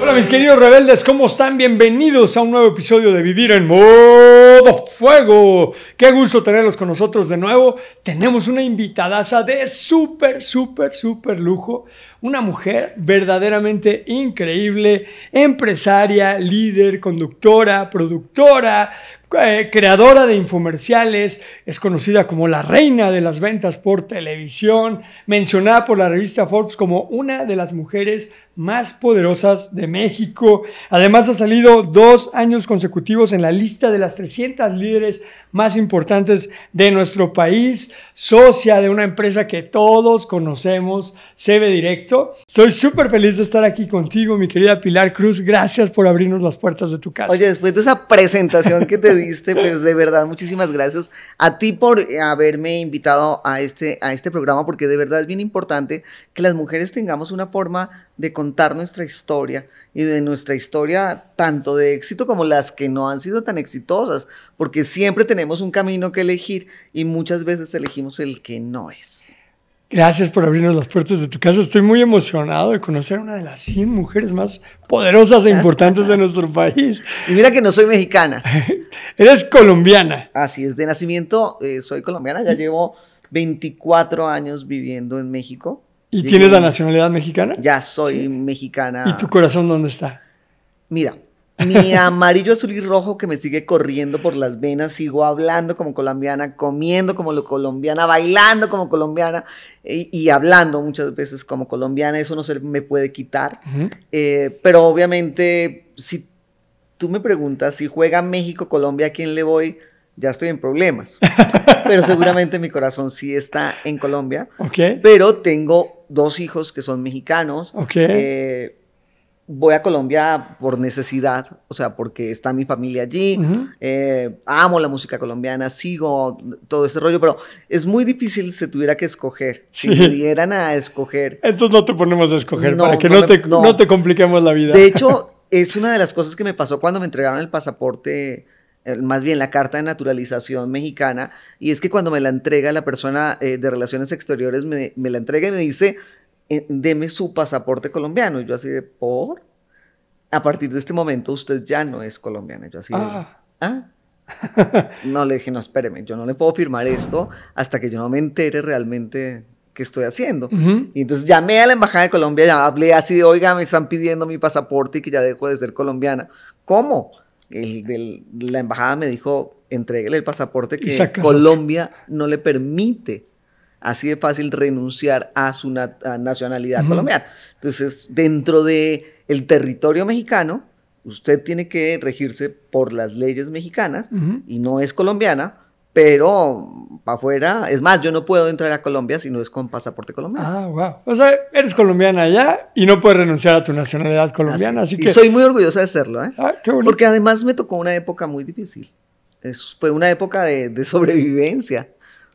Hola mis queridos rebeldes, ¿cómo están? Bienvenidos a un nuevo episodio de Vivir en Modo Fuego. Qué gusto tenerlos con nosotros de nuevo. Tenemos una invitadaza de súper, súper, súper lujo. Una mujer verdaderamente increíble, empresaria, líder, conductora, productora, eh, creadora de infomerciales, es conocida como la reina de las ventas por televisión, mencionada por la revista Forbes como una de las mujeres más poderosas de México. Además ha salido dos años consecutivos en la lista de las 300 líderes más importantes de nuestro país, socia de una empresa que todos conocemos, CB Directo. Estoy súper feliz de estar aquí contigo, mi querida Pilar Cruz. Gracias por abrirnos las puertas de tu casa. Oye, después de esa presentación que te diste, pues de verdad, muchísimas gracias a ti por haberme invitado a este, a este programa, porque de verdad es bien importante que las mujeres tengamos una forma de contar nuestra historia y de nuestra historia tanto de éxito como las que no han sido tan exitosas, porque siempre tenemos un camino que elegir y muchas veces elegimos el que no es. Gracias por abrirnos las puertas de tu casa. Estoy muy emocionado de conocer a una de las 100 mujeres más poderosas e importantes de nuestro país. Y mira que no soy mexicana. Eres colombiana. Así es, de nacimiento eh, soy colombiana, ya llevo 24 años viviendo en México. ¿Y tienes la nacionalidad mexicana? Ya soy mexicana. ¿Y tu corazón dónde está? Mira, mi amarillo, azul y rojo que me sigue corriendo por las venas, sigo hablando como colombiana, comiendo como lo colombiana, bailando como colombiana y, hablando muchas veces como colombiana, eso no se me puede quitar. Eh, pero obviamente, si tú me preguntas si juega México-Colombia, ¿a quién le voy? ya estoy en problemas. pero seguramente mi corazón sí está en Colombia. Okay. Pero tengo dos hijos que son mexicanos. Okay. Eh, voy a Colombia por necesidad, o sea, porque está mi familia allí. Eh, amo la música colombiana, sigo todo este rollo, pero es muy difícil si tuviera que escoger. Si me dieran a escoger. Entonces no te ponemos a escoger para que no, te, no te compliquemos la vida. De hecho, es una de las cosas que me pasó cuando me entregaron el pasaporte más bien la carta de naturalización mexicana, y es que cuando me la entrega la persona eh, de Relaciones Exteriores, me, la entrega y me dice, eh, deme su pasaporte colombiano. Y yo así de, ¿por? A partir de este momento usted ya no es colombiana. Yo así de, ¿ah? ¿ah? no le dije, no, espéreme, yo no le puedo firmar esto hasta que yo no me entere realmente qué estoy haciendo. Y entonces llamé a la Embajada de Colombia, ya hablé así de, oiga, me están pidiendo mi pasaporte y que ya dejo de ser colombiana. ¿Cómo? el, la embajada me dijo, entréguele el pasaporte que Colombia no le permite así de fácil renunciar a su nacionalidad colombiana. Entonces, dentro de el territorio mexicano, usted tiene que regirse por las leyes mexicanas y no es colombiana, pero para afuera, es más, yo no puedo entrar a Colombia si no es con pasaporte colombiano. Ah, wow. O sea, eres colombiana ya y no puedes renunciar a tu nacionalidad colombiana, así, que... Y soy muy orgullosa de serlo, ¿eh? Ah, qué bonito. Porque además me tocó una época muy difícil. fue una época de, sobrevivencia.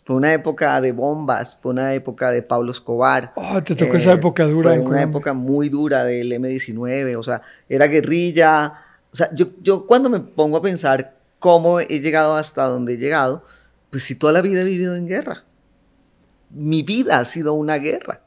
Fue una época de bombas, fue una época de Pablo Escobar. Oh, te tocó esa eh, época dura. Fue una época muy dura del M-19, o sea, era guerrilla. O sea, yo, yo cuando me pongo a pensar cómo he llegado hasta donde he llegado, pues si toda la vida he vivido en guerra. Mi vida ha sido una guerra.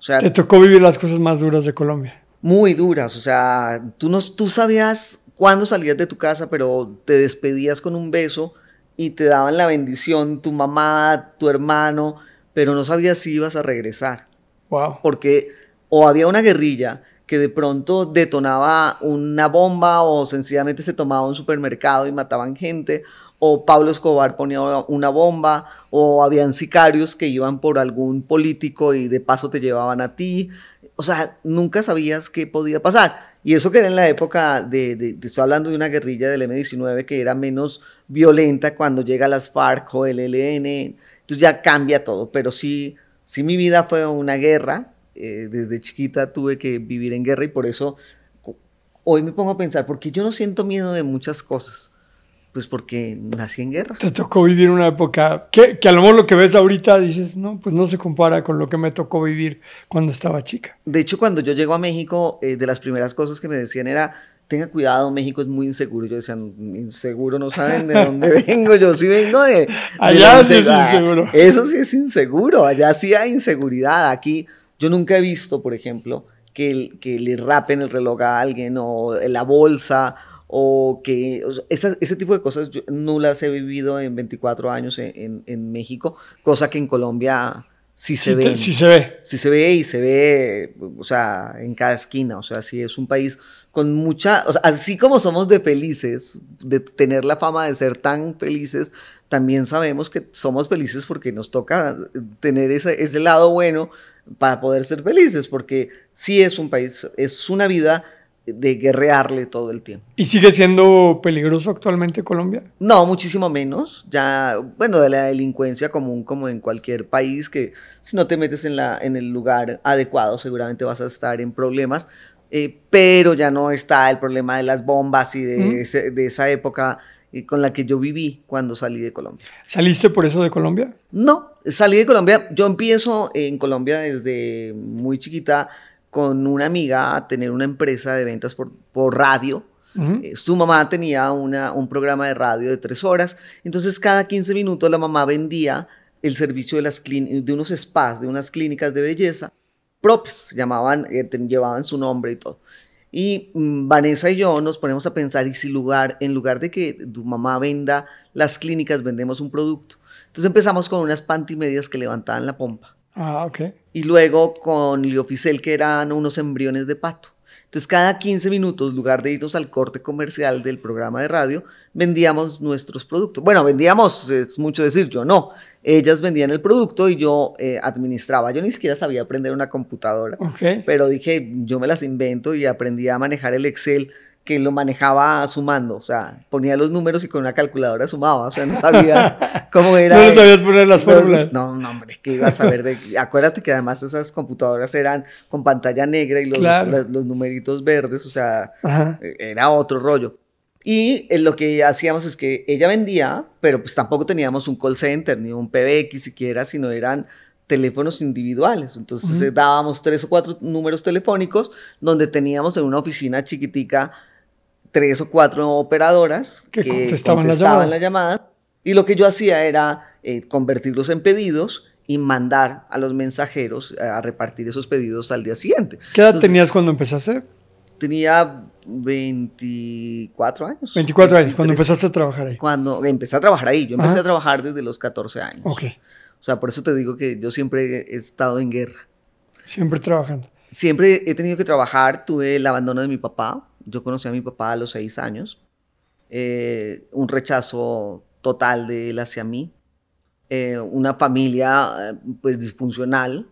O sea, Te tocó vivir las cosas más duras de Colombia. Muy duras, o sea, tú, no, tú sabías cuándo salías de tu casa, pero te despedías con un beso y te daban la bendición tu mamá, tu hermano, pero no sabías si ibas a regresar. Wow. Porque o había una guerrilla que de pronto detonaba una bomba o sencillamente se tomaba un supermercado y mataban gente, o Pablo Escobar ponía una bomba, o habían sicarios que iban por algún político y de paso te llevaban a ti. O sea, nunca sabías qué podía pasar. Y eso que era en la época de, estoy hablando de una guerrilla del M-19 que era menos violenta cuando llega las FARC o el ELN, entonces ya cambia todo, pero sí, sí mi vida fue una guerra, eh, desde chiquita tuve que vivir en guerra y por eso hoy me pongo a pensar, ¿por qué yo no siento miedo de muchas cosas? Pues porque nací en guerra. Te tocó vivir una época que, que, a lo mejor lo que ves ahorita dices, no, pues no se compara con lo que me tocó vivir cuando estaba chica. De hecho, cuando yo llego a México, eh, de las primeras cosas que me decían era, tenga cuidado, México es muy inseguro. Yo decía, inseguro, no saben de dónde vengo. Yo sí vengo de. Allá sí es inseguro. Eso sí es inseguro. Allá sí hay inseguridad. Aquí, yo nunca he visto, por ejemplo, que, que le rapen el reloj a alguien o la bolsa o que ese tipo de cosas no las he vivido en 24 años en, en, México, cosa que en Colombia sí se ve. sí se ve. Sí se ve y se ve, o sea, en cada esquina, o sea, sí es un país con mucha, o sea, así como somos de felices, de tener la fama de ser tan felices, también sabemos que somos felices porque nos toca tener ese, ese lado bueno para poder ser felices, porque sí es un país, es una vida de guerrearle todo el tiempo. ¿Y sigue siendo peligroso actualmente Colombia? No, muchísimo menos. Ya, bueno, de la delincuencia común como en cualquier país, que si no te metes en, la, en el lugar adecuado seguramente vas a estar en problemas, eh, pero ya no está el problema de las bombas y de, de esa época eh, con la que yo viví cuando salí de Colombia. ¿Saliste por eso de Colombia? No, salí de Colombia. Yo empiezo en Colombia desde muy chiquita con una amiga a tener una empresa de ventas por, por radio. Eh, su mamá tenía una, un programa de radio de tres horas, entonces cada 15 minutos la mamá vendía el servicio de, las de unos spas, de unas clínicas de belleza propias, llamaban, eh, llevaban su nombre y todo. Y mm, Vanessa y yo nos ponemos a pensar, y si lugar, en lugar de que tu mamá venda las clínicas, vendemos un producto. Entonces empezamos con unas pantimedias que levantaban la pompa. Ah, ok. Y luego con Liofisel, que eran unos embriones de pato. Entonces, cada 15 minutos, en lugar de irnos al corte comercial del programa de radio, vendíamos nuestros productos. Bueno, vendíamos, es mucho decir, yo no. Ellas vendían el producto y yo eh, administraba. Yo ni siquiera sabía aprender una computadora. Okay. Pero dije, yo me las invento y aprendí a manejar el Excel que lo manejaba sumando, o sea, ponía los números y con una calculadora sumaba, o sea, no sabía cómo era. no sabías poner las fórmulas. No, no, hombre, que iba a saber de... Acuérdate que además esas computadoras eran con pantalla negra y los, los, numeritos verdes, o sea, era otro rollo. Y eh, lo que hacíamos es que ella vendía, pero pues tampoco teníamos un call center ni un PBX siquiera, sino eran teléfonos individuales. Entonces eh, dábamos tres o cuatro números telefónicos donde teníamos en una oficina chiquitica tres o cuatro operadoras que, contestaban, las, llamadas. las, llamadas. Y lo que yo hacía era eh, convertirlos en pedidos y mandar a los mensajeros a repartir esos pedidos al día siguiente. ¿Qué edad tenías cuando empezaste? Tenía 24 años. 24 años, cuando empezaste a trabajar ahí. Cuando empecé a trabajar ahí. Yo empecé a trabajar desde los 14 años. Ok. O sea, por eso te digo que yo siempre he estado en guerra. Siempre trabajando. Siempre he tenido que trabajar. Tuve el abandono de mi papá yo conocí a mi papá a los seis años. Eh, un rechazo total de él hacia mí. Eh, una familia eh, pues disfuncional.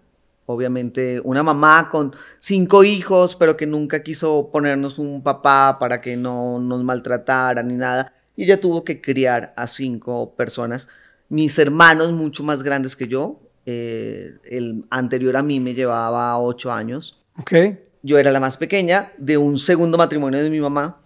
Obviamente una mamá con cinco hijos, pero que nunca quiso ponernos un papá para que no nos maltratara ni nada. Y ella tuvo que criar a cinco personas. Mis hermanos mucho más grandes que yo. El anterior a mí me llevaba ocho años. Okay yo era la más pequeña de un segundo matrimonio de mi mamá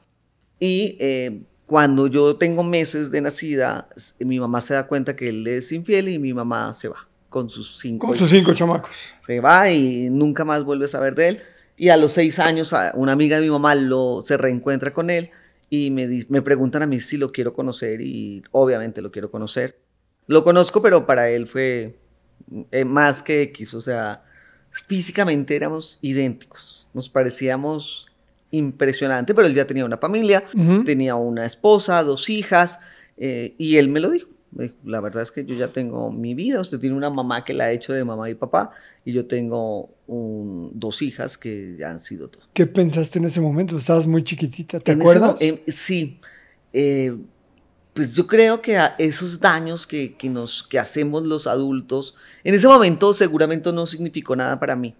y eh, cuando yo tengo meses de nacida, mi mamá se da cuenta que él es infiel y mi mamá se va con sus cinco. Con sus cinco chamacos. Se va y nunca más vuelve a saber de él. Y a los seis años, una amiga de mi mamá lo, se reencuentra con él y me, me preguntan a mí si lo quiero conocer y obviamente lo quiero conocer. Lo conozco, pero para él fue eh, más que X, o sea, físicamente éramos idénticos, nos parecíamos impresionante, pero él ya tenía una familia, tenía una esposa, dos hijas, eh, y él me lo dijo. La verdad es que yo ya tengo mi vida, usted tiene una mamá que la ha hecho de mamá y papá, y yo tengo dos hijas que ya han sido todo. ¿Qué pensaste en ese momento? Estabas muy chiquitita, ¿te acuerdas? sí, eh, pues yo creo que a esos daños que, que, nos, que hacemos los adultos, en ese momento seguramente no significó nada para mí,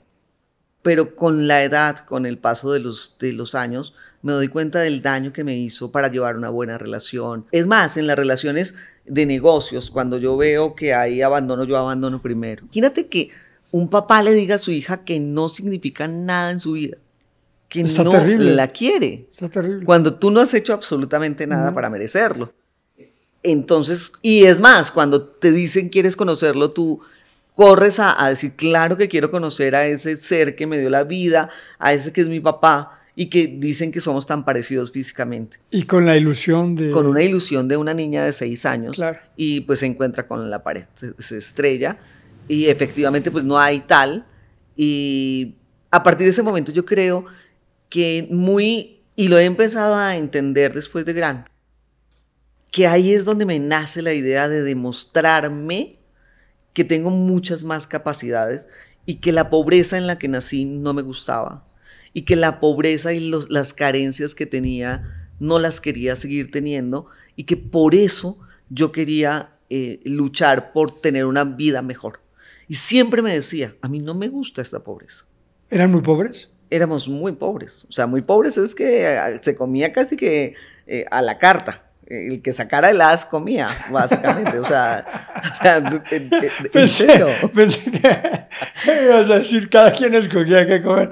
pero con la edad, con el paso de los, de los años, me doy cuenta del daño que me hizo para llevar una buena relación. Es más, en las relaciones de negocios, cuando yo veo que hay abandono, yo abandono primero. Imagínate que un papá le diga a su hija que no significa nada en su vida, que Está no terrible. la quiere, Está terrible. cuando tú no has hecho absolutamente nada No. para merecerlo. Entonces, y es más, cuando te dicen quieres conocerlo, tú corres a, a decir, claro que quiero conocer a ese ser que me dio la vida, a ese que es mi papá, y que dicen que somos tan parecidos físicamente, Y con la ilusión de... con una ilusión de una niña de seis años, Claro. y pues se encuentra con la pared, se, se estrella, y efectivamente pues no hay tal, y a partir de ese momento yo creo que muy, y lo he empezado a entender después de grande, que ahí es donde me nace la idea de demostrarme que tengo muchas más capacidades y que la pobreza en la que nací no me gustaba y que la pobreza y los- las carencias que tenía no las quería seguir teniendo y que por eso yo quería eh, luchar por tener una vida mejor. Y siempre me decía, a mí no me gusta esta pobreza ¿Eran muy pobres? éramos muy pobres. O sea, muy pobres es que eh, se comía casi que eh, a la carta. El que sacara el as comía, básicamente. O sea, o sea, en- en- en Pensé, serio. pensé que ibas a decir cada quien escogía qué comer.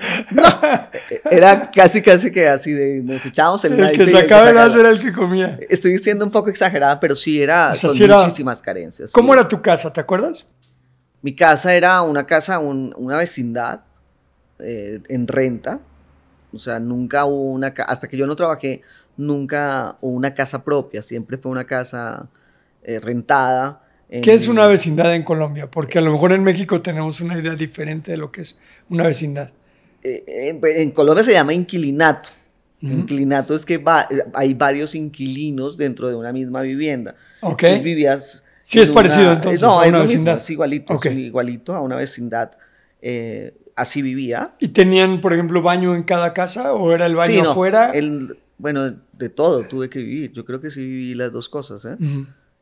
Era casi, casi que así de nos echábamos el el que sacaba el as era el que comía. Estoy siendo un poco exagerada, pero sí era O sea, con sí era- muchísimas carencias. sí. ¿Cómo era tu casa? ¿Te acuerdas? Mi casa era una casa, un- una vecindad eh, en renta. O sea, nunca hubo una casa, hasta que yo no trabajé, nunca una casa propia. Siempre fue una casa eh, rentada. ¿Qué es una vecindad en Colombia? Porque a lo mejor en México tenemos una idea diferente de lo que es una vecindad. eh, en, en Colombia se llama inquilinato. Inquilinato es que va- hay varios inquilinos dentro de una misma vivienda. Ok. Tú vivías. Sí, es parecido, entonces, No, a es una mismo, vecindad. es igualito, igualito a una vecindad. Eh, así vivía. ¿Y tenían, por ejemplo, baño en cada casa o era el baño Sí, no, afuera? el- bueno, de todo tuve que vivir. Yo creo que sí viví las dos cosas. ¿eh?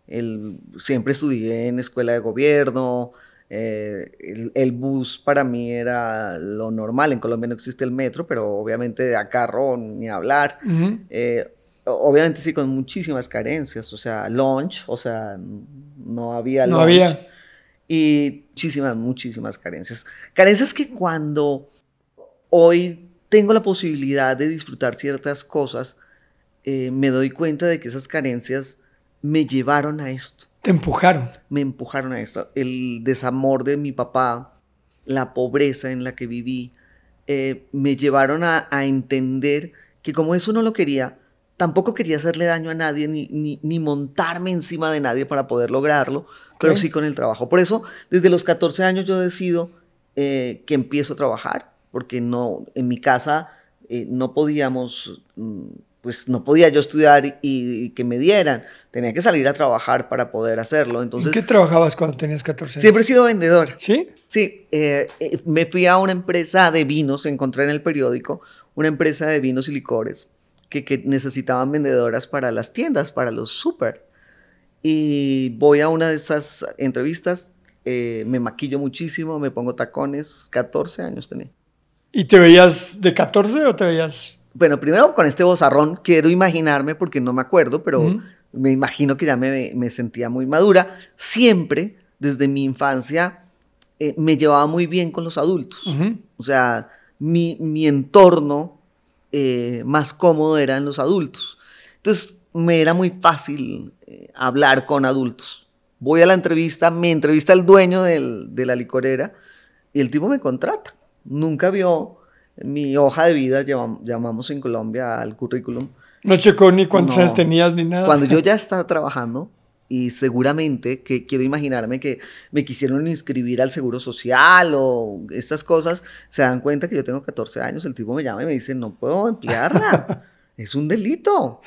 El- siempre estudié en escuela de gobierno. eh, el, el bus para mí era lo normal. En Colombia no existe el metro, pero obviamente a carro ni hablar. Eh, obviamente sí, con muchísimas carencias. O sea, lunch, o sea, no había No lunch. había. Y muchísimas, muchísimas carencias. Carencias que cuando hoy tengo la posibilidad de disfrutar ciertas cosas, eh, me doy cuenta de que esas carencias me llevaron a esto, Te empujaron. me empujaron a esto. El desamor de mi papá, la pobreza en la que viví, eh, me llevaron a, a entender que como eso no lo quería, tampoco quería hacerle daño a nadie ni, ni, ni montarme encima de nadie para poder lograrlo, pero sí con el trabajo. Por eso, desde los 14 años yo decido eh, que empiezo a trabajar, porque no, en mi casa eh, no podíamos, mm, pues no podía yo estudiar y, y que me dieran, tenía que salir a trabajar para poder hacerlo. ¿En Entonces, qué trabajabas cuando tenías 14 años? siempre he sido vendedora. ¿Sí? Sí, eh, eh, me fui a una empresa de vinos, encontré en el periódico una empresa de vinos y licores que, que necesitaban vendedoras para las tiendas, para los súper. Y voy a una de esas entrevistas, eh, me maquillo muchísimo, me pongo tacones, 14 años tenía. ¿Y te veías de 14 o te veías...? Bueno, primero con este bozarrón, quiero imaginarme, porque no me acuerdo, pero Ujú. me imagino que ya me, me sentía muy madura. Siempre, desde mi infancia, eh, me llevaba muy bien con los adultos. O sea, mi, mi entorno eh, más cómodo era en los adultos. Entonces, me era muy fácil eh, hablar con adultos. Voy a la entrevista, me entrevista el dueño del- de la licorera y el tipo me contrata. Nunca vio mi hoja de vida, llamam- llamamos en Colombia al currículum. No checó ni cuántos No. años tenías ni nada. Cuando yo ya estaba trabajando y seguramente que quiero imaginarme que me quisieron inscribir al seguro social o estas cosas, se dan cuenta que yo tengo 14 años, el tipo me llama y me dice, no puedo emplearla, es un delito.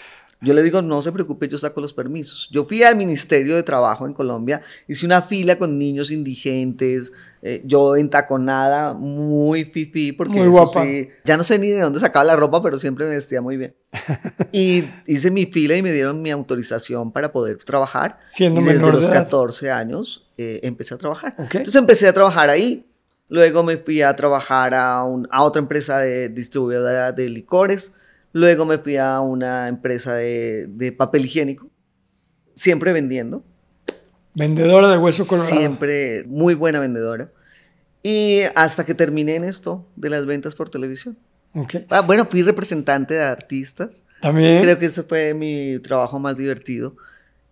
Yo le digo, no se preocupe, yo saco los permisos. Yo fui al Ministerio de Trabajo en Colombia, hice una fila con niños indigentes, eh, yo entaconada, muy fifí, porque Muy guapa. sí, ya no sé ni de dónde sacaba la ropa, pero siempre me vestía muy bien. Y hice mi fila y me dieron mi autorización para poder trabajar. Siendo y desde menor de los edad. 14 años eh, empecé a trabajar. Ok. Entonces empecé a trabajar ahí. Luego me fui a trabajar a, un- a otra empresa de distribuidora de licores. Luego me fui a una empresa de, de papel higiénico. Siempre vendiendo. Vendedora de hueso colorado. Siempre muy buena vendedora. Y hasta que terminé en esto de las ventas por televisión. Ok. Ah, bueno, fui representante de artistas. También. Creo que ese fue mi trabajo más divertido.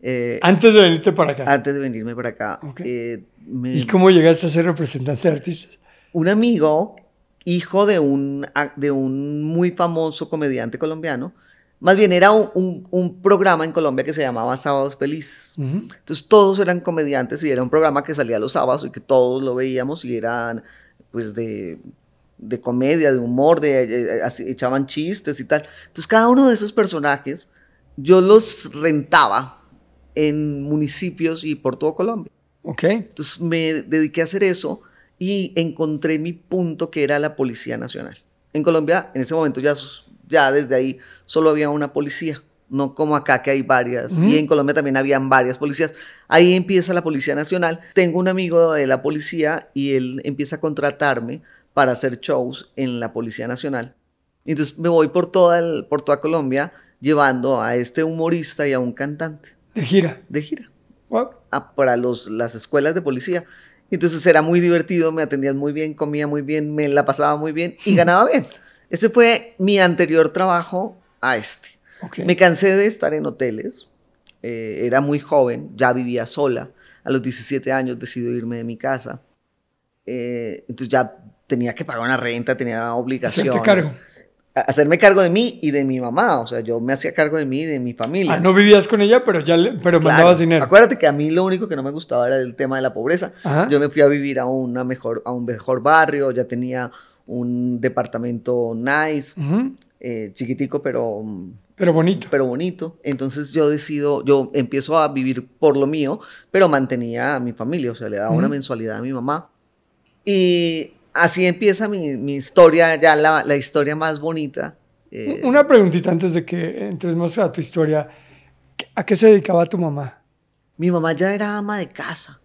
Eh, Antes de venirte para acá. antes de venirme para acá. Ok. eh, me- ¿Y cómo llegaste a ser representante de artistas? un amigo, hijo de un, de un muy famoso comediante colombiano, más bien era un, un- un programa en Colombia que se llamaba Sábados Felices. Entonces todos eran comediantes y era un programa que salía los sábados y que todos lo veíamos y eran pues de, de comedia, de humor, de, eh, así, echaban chistes y tal. Entonces cada uno de esos personajes yo los rentaba en municipios y por todo Colombia. Ok. Entonces me dediqué a hacer eso y encontré mi punto que era la Policía Nacional. En Colombia, en ese momento ya, ya desde ahí solo había una policía, no como acá que hay varias. Y en Colombia también habían varias policías. Ahí empieza la Policía Nacional. Tengo un amigo de la policía y él empieza a contratarme para hacer shows en la Policía Nacional. Entonces me voy por toda, el- por toda Colombia llevando a este humorista y a un cantante De gira. de gira Wow. a- para los, las escuelas de policía. Entonces era muy divertido, me atendían muy bien, comía muy bien, me la pasaba muy bien y ganaba bien. Ese fue mi anterior trabajo a este. Me cansé de estar en hoteles, eh, era muy joven, ya vivía sola. A los 17 años decidí irme de mi casa. Eh, entonces ya tenía que pagar una renta, tenía obligaciones. Cargo. Hacerme cargo de mí y de mi mamá. O sea, yo me hacía cargo de mí y de mi familia. Ah, no vivías con ella, pero ya le- pero Claro. mandabas dinero. Acuérdate que a mí lo único que no me gustaba era el tema de la pobreza. Ajá. Yo me fui a vivir a, una mejor, a un mejor barrio, ya tenía un departamento nice, Ujú. eh, chiquitico, pero, Pero bonito. pero bonito. Entonces yo decido, yo empiezo a vivir por lo mío, pero mantenía a mi familia, o sea, le daba una Ujú. mensualidad a mi mamá. Y así empieza mi, mi historia, ya la, la historia más bonita. eh, Una preguntita antes de que entres más a tu historia. ¿A qué se dedicaba tu mamá? Mi mamá ya era ama de casa,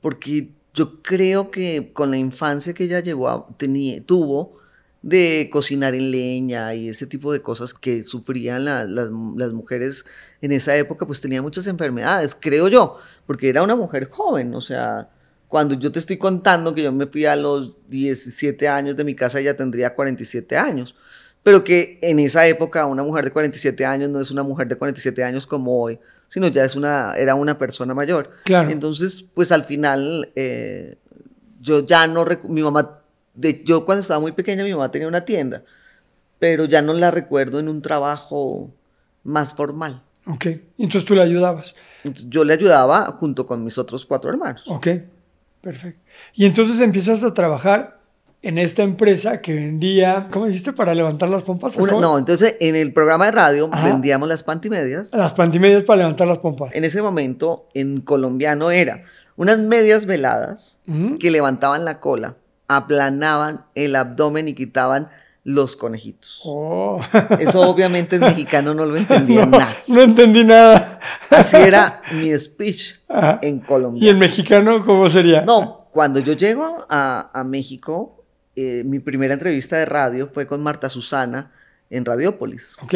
porque yo creo que con la infancia que ella llevó a- tenía, tuvo de cocinar en leña y ese tipo de cosas que sufrían la- las, las mujeres en esa época, pues tenía muchas enfermedades, creo yo, porque era una mujer joven, o sea, cuando yo te estoy contando que yo me fui a los 17 años de mi casa, ella tendría 47 años. Pero que en esa época una mujer de 47 años no es una mujer de 47 años como hoy, sino ya es una, era una persona mayor. Claro. Entonces, pues al final, eh, yo ya no, mi mamá, de, yo cuando estaba muy pequeña, mi mamá tenía una tienda, pero ya no la recuerdo en un trabajo más formal. Ok. Entonces tú le ayudabas. Yo le ayudaba junto con mis otros cuatro hermanos. Ok. Perfecto. Y entonces empiezas a trabajar en esta empresa que vendía, ¿cómo dijiste? Para levantar las pompas. no, entonces en el programa de radio Ajá. vendíamos las pantimedias. Las pantimedias para levantar las pompas. En ese momento, en colombiano era unas medias veladas que levantaban la cola, aplanaban el abdomen y quitaban los conejitos. Oh. Eso obviamente el mexicano no lo entendía no, nada. no entendí nada. Así era mi speech Ajá. en ¿Y Colombia. en mexicano cómo sería? No, cuando yo llego a, a México, eh, mi primera entrevista de radio fue con Marta Susana en Radiópolis. Ok.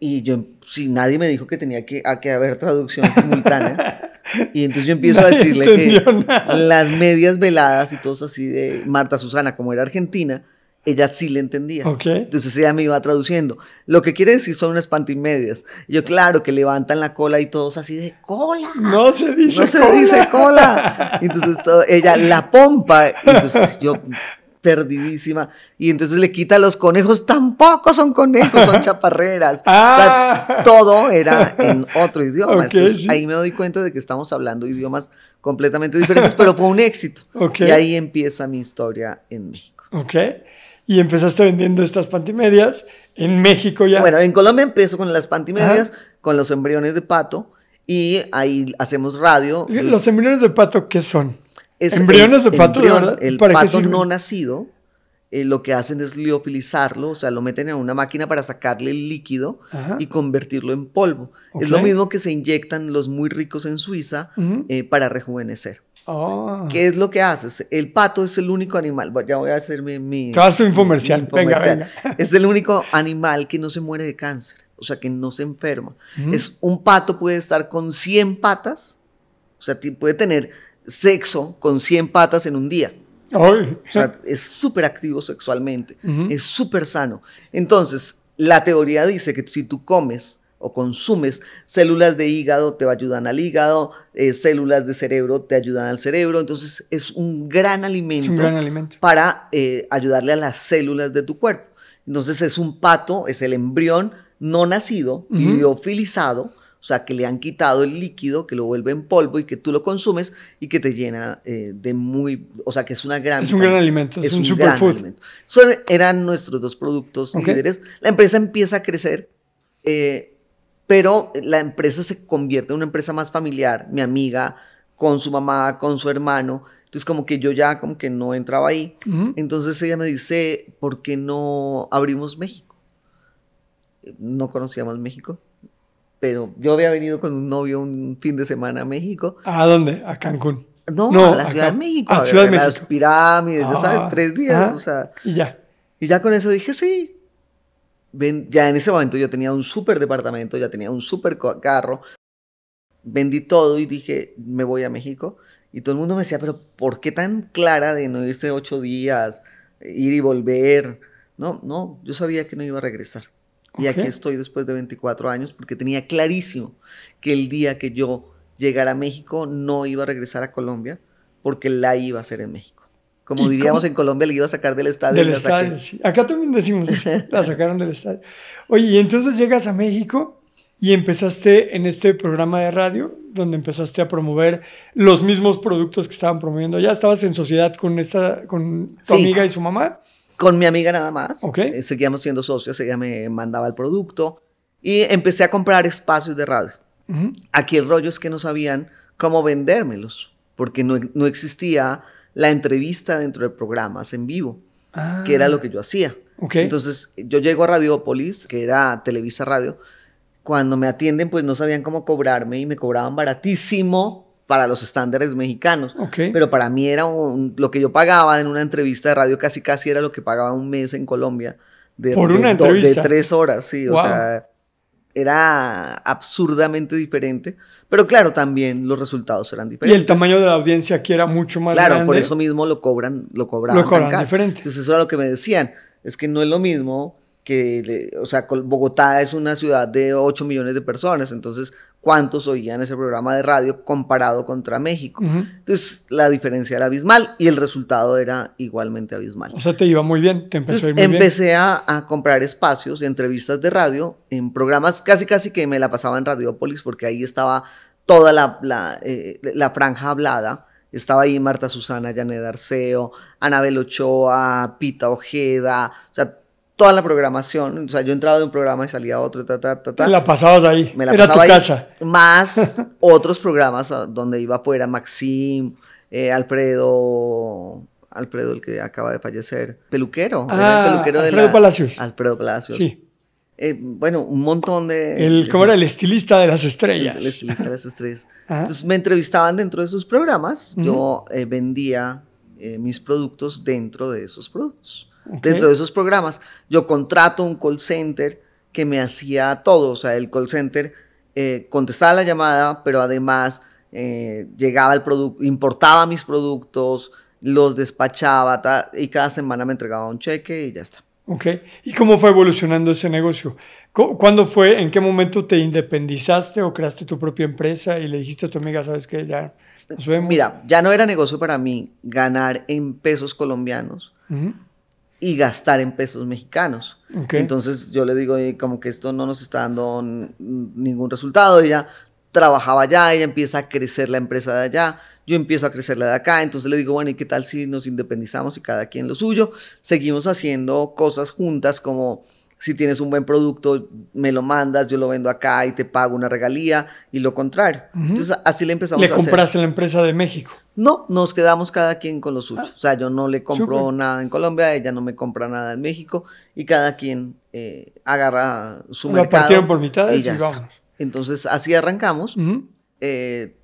Y yo, si nadie me dijo que tenía que, a que haber traducción simultánea. y entonces yo empiezo a decirle que nada. las medias veladas y todos así de Marta Susana, como era argentina, ella sí le entendía. Ok. Entonces ella me iba traduciendo. Lo que quiere decir son unas pantimedias. Yo, claro, que levantan la cola y todos así de cola. No se dice No se cola. dice cola. Entonces todo- ella la pompa. Entonces yo perdidísima. Y entonces le quita los conejos. Tampoco son conejos, son chaparreras. O sea, Ah. todo era en otro idioma. Ok, Entonces, sí. ahí me doy cuenta de que estamos hablando idiomas completamente diferentes, pero fue un éxito. Ok. Y ahí empieza mi historia en México. Ok. Y empezaste vendiendo estas pantimedias en México ya. Bueno, en Colombia empiezo con las pantimedias, con los embriones de pato. Y ahí hacemos radio. Los embriones de pato, ¿qué son? Es embriones el de pato, embrión, de verdad. El ¿Para pato no nacido, eh, lo que hacen es liofilizarlo, o sea, lo meten en una máquina para sacarle el líquido Ajá. y convertirlo en polvo. Es lo mismo que se inyectan los muy ricos en Suiza eh, para rejuvenecer. Ah. ¿Qué es lo que haces? El pato es el único animal, ya voy a hacer mi... mi tu infomercial. mi Venga, venga. Es el único animal que no se muere de cáncer, o sea, que no se enferma. Es un pato puede estar con 100 patas, o sea, puede tener sexo con 100 patas en un día. Ay. O sea, es súper activo sexualmente, es súper sano. Entonces, la teoría dice que si tú comes o consumes células de hígado, te ayudan al hígado, eh, células de cerebro te ayudan al cerebro. Entonces, es un gran alimento, un gran alimento. para eh, ayudarle a las células de tu cuerpo. Entonces, es un pato, es el embrión no nacido, Ujú. liofilizado, o sea, que le han quitado el líquido, que lo vuelve en polvo y que tú lo consumes y que te llena eh, de muy, o sea, que es una gran... Es un gran alimento, es un gran superfood. Son, eran nuestros dos productos líderes. La empresa empieza a crecer, eh, pero la empresa se convierte en una empresa más familiar. Mi amiga con su mamá, con su hermano. Entonces como que yo ya como que no entraba ahí. Entonces ella me dice, ¿por qué no abrimos México? No conocíamos México, pero yo había venido con un novio un fin de semana a México. ¿A dónde? A Cancún. No, No, a la Ciudad de México. A a Ciudad de ver las México. pirámides, Ah, ¿sabes? Tres días, o sea. Y ya. Y ya con eso dije, sí. Ven- ya en ese momento yo tenía un súper departamento, ya tenía un súper co- carro. Vendí todo y dije, me voy a México. Y todo el mundo me decía, pero ¿por qué tan clara de no irse ocho días, ir y volver? No, no, yo sabía que no iba a regresar. Y aquí estoy después de 24 años porque tenía clarísimo que el día que yo llegara a México no iba a regresar a Colombia porque la iba a hacer en México. Como ¿Y diríamos cómo? en Colombia, le iba a sacar del estadio. Del estadio, sí. Acá también decimos así. La sacaron del estadio. Oye, y entonces llegas a México y empezaste en este programa de radio donde empezaste a promover los mismos productos que estaban promoviendo allá. ¿Estabas en sociedad con, esta, con tu Sí. amiga y su mamá? Con mi amiga nada más. Ok. Eh, seguíamos siendo socios, ella me mandaba el producto y empecé a comprar espacios de radio. Ujú. Aquí el rollo es que no sabían cómo vendérmelos, porque no, no existía la entrevista dentro de programas en vivo, Ah, que era lo que yo hacía. ok. Entonces yo llego a Radiopolis, que era Televisa Radio, cuando me atienden pues no sabían cómo cobrarme y me cobraban baratísimo para los estándares mexicanos. Ok. Pero para mí era un- lo que yo pagaba en una entrevista de radio, casi casi era lo que pagaba un mes en Colombia. De, Por de una entrevista. De tres horas, sí. Wow. O sea, era absurdamente diferente. Pero claro, también los resultados eran y diferentes. el tamaño de la audiencia aquí era mucho más Claro, grande. por eso mismo lo cobran, lo cobraban. Lo cobran tan diferente. Entonces eso era lo que me decían. Es que no es lo mismo que, le- o sea, Bogotá es una ciudad de 8 millones de personas. Entonces, ¿cuántos oían ese programa de radio comparado contra México? Entonces, la diferencia era abismal y el resultado era igualmente abismal. O sea, te iba muy bien. Te empezó a ir muy empecé a, a comprar espacios, entrevistas de radio, en programas casi casi que me la pasaba en Radiópolis, porque ahí estaba toda la, la, eh, la franja hablada. Estaba ahí Marta Susana, Janet Arceo, Anabel Ochoa, Pita Ojeda, o sea, toda la programación. O sea, yo entraba de un programa y salía a otro, ta, ta, ta, ta. La pasabas ahí. Me la era tu pasaba ahí, casa. Más otros programas a- donde iba fuera Maxim, eh, Alfredo, Alfredo, el que acaba de fallecer, peluquero. Ah, el peluquero de Alfredo la- Palacios. Alfredo Palacios. Sí. Eh, bueno, un montón de... El, ¿Cómo era? El estilista de las el- estrellas. el estilista de las estrellas. Ajá. Entonces me entrevistaban dentro de sus programas. Yo eh, vendía mis productos dentro de esos productos. Ok. Dentro de esos programas. Yo contrato un call center que me hacía todo. O sea, el call center eh, contestaba la llamada, pero además eh, llegaba el producto, importaba mis productos, los despachaba y cada semana me entregaba un cheque y ya está. Ok. ¿Y cómo fue evolucionando ese negocio? Cu- ¿Cuándo fue, en qué momento te independizaste o creaste tu propia empresa y le dijiste a tu amiga, sabes que ya nos vemos? Mira, ya no era negocio para mí ganar en pesos colombianos Ujú. Y gastar en pesos mexicanos. Entonces yo le digo, "Oye, como que esto no nos está dando ningún resultado. Ella trabajaba allá, ella empieza a crecer la empresa de allá, yo empiezo a crecer la de acá. Entonces le digo, bueno, ¿y qué tal si nos independizamos y cada quien lo suyo? Seguimos haciendo cosas juntas como... Si tienes un buen producto, me lo mandas, yo lo vendo acá y te pago una regalía y lo contrario. Entonces así le empezamos Le a hacer. compraste la empresa de México. No, nos quedamos cada quien con lo suyo. Ah, o sea, yo no le compro nada en Colombia, ella no me compra nada en México y cada quien eh, agarra su Lo mercado. partieron por mitades y y, ya está. vámonos. Entonces, así arrancamos. Eh,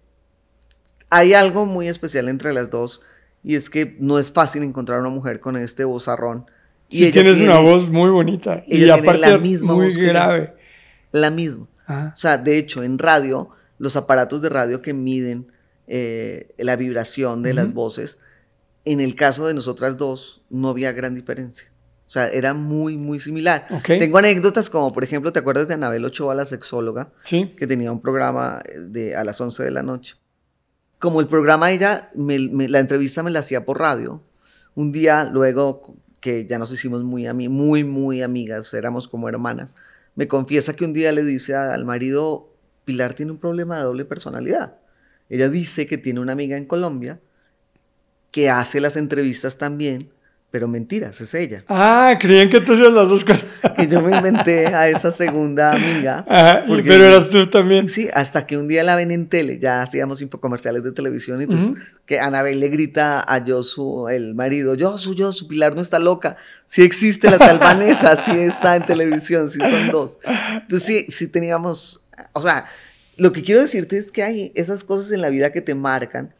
hay algo muy especial entre las dos y es que no es fácil encontrar una mujer con este vozarrón. Y Sí, tienes una tiene voz muy bonita y aparte la misma muy voz yo. grave. La misma. Ajá. O sea, de hecho, en radio, los aparatos de radio que miden eh, la vibración de las voces en el caso de nosotras dos no había gran diferencia. O sea, era muy, muy similar. Ok. Tengo anécdotas como, por ejemplo, ¿te acuerdas de Anabel Ochoa, la sexóloga? Sí. que tenía un programa de, a las 11 de la noche. Como el programa ella, me- me- la entrevista me la hacía por radio, un día luego que ya nos hicimos muy, muy, muy amigas, éramos como hermanas, me confiesa que un día le dice a- al marido, Pilar tiene un problema de doble personalidad. Ella dice que tiene una amiga en Colombia que hace las entrevistas también, pero mentiras, es ella. Ah, creían que tú hacías las dos cosas. Y yo me inventé a esa segunda amiga. Ajá, y- porque- pero eras tú también. Sí, hasta que un día la ven en tele, ya hacíamos infocomerciales de televisión, y entonces que Anabel le grita a Josu, el marido, Josu, Josu, Pilar no está loca, sí existe la tal Vanessa, sí está en televisión, sí son dos. Entonces sí, sí teníamos, o sea, lo que quiero decirte es que hay esas cosas en la vida que te marcan,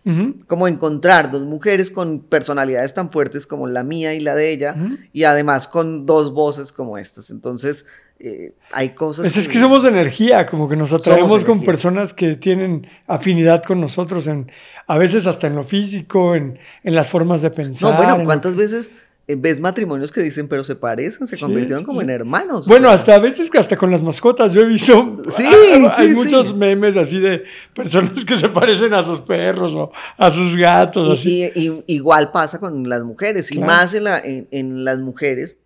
como encontrar dos mujeres con personalidades tan fuertes como la mía y la de ella, y además con dos voces como estas. Entonces, eh, hay cosas... Pues es que somos energía, como que nos atraemos con personas que tienen afinidad con nosotros, en, a veces hasta en lo físico, en, en las formas de pensar. No, bueno, ¿cuántas veces ves matrimonios que dicen, pero se parecen, se Sí, convirtieron como sí. en hermanos? Bueno, hasta a veces que hasta con las mascotas, yo he visto, Sí, hay, muchos memes así de personas que se parecen a sus perros o a sus gatos, así. Y, y- y igual pasa con las mujeres, y más en, la- en- en las mujeres,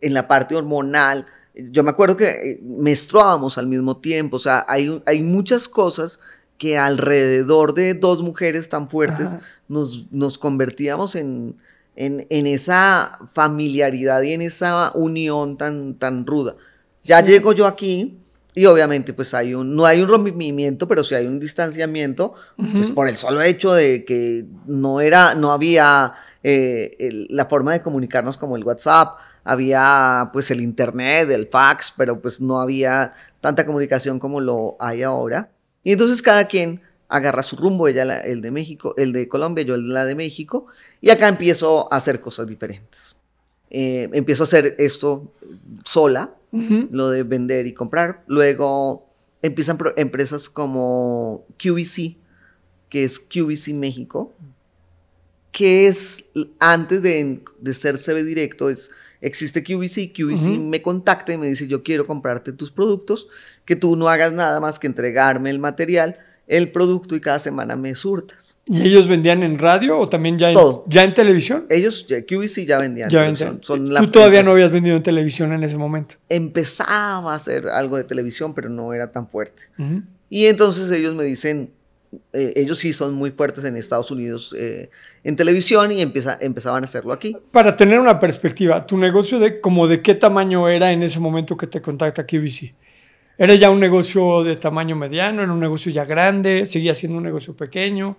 en la parte hormonal. Yo me acuerdo que eh, menstruábamos al mismo tiempo, o sea, hay, hay muchas cosas que alrededor de dos mujeres tan fuertes Ajá. nos, nos convertíamos en, en, en esa familiaridad y en esa unión tan, tan ruda. Ya Sí. llego yo aquí y obviamente pues hay un, no hay un rompimiento, pero sí hay un distanciamiento, pues Ujú. por el solo hecho de que no era, no había eh, el- la forma de comunicarnos como el WhatsApp, había pues el internet, el fax, pero pues no había tanta comunicación como lo hay ahora. Y entonces cada quien agarra su rumbo, ella la- el de México, el de Colombia, yo la de México, y acá empiezo a hacer cosas diferentes. Eh, empiezo a hacer esto sola, lo de vender y comprar. Luego empiezan empresas como QVC, que es QVC México, que es antes de, de ser CB Directo, es, existe QVC, QVC me contacta y me dice yo quiero comprarte tus productos, que tú no hagas nada más que entregarme el material, el producto y cada semana me surtas. ¿Y ellos vendían en radio o también ya en, Todo. ya en televisión? Ellos, ya- QVC ya vendían. Ya vendían. son Tú todavía no habías vendido en televisión en ese momento. Empezaba a hacer algo de televisión, pero no era tan fuerte. Y entonces ellos me dicen, eh, ellos sí son muy fuertes en Estados Unidos eh, en televisión y empieza, empezaban a hacerlo aquí. Para tener una perspectiva, tu negocio de como de qué tamaño era en ese momento que te contacta QVC. ¿Era ya un negocio de tamaño mediano? ¿Era un negocio ya grande? ¿Seguía siendo un negocio pequeño?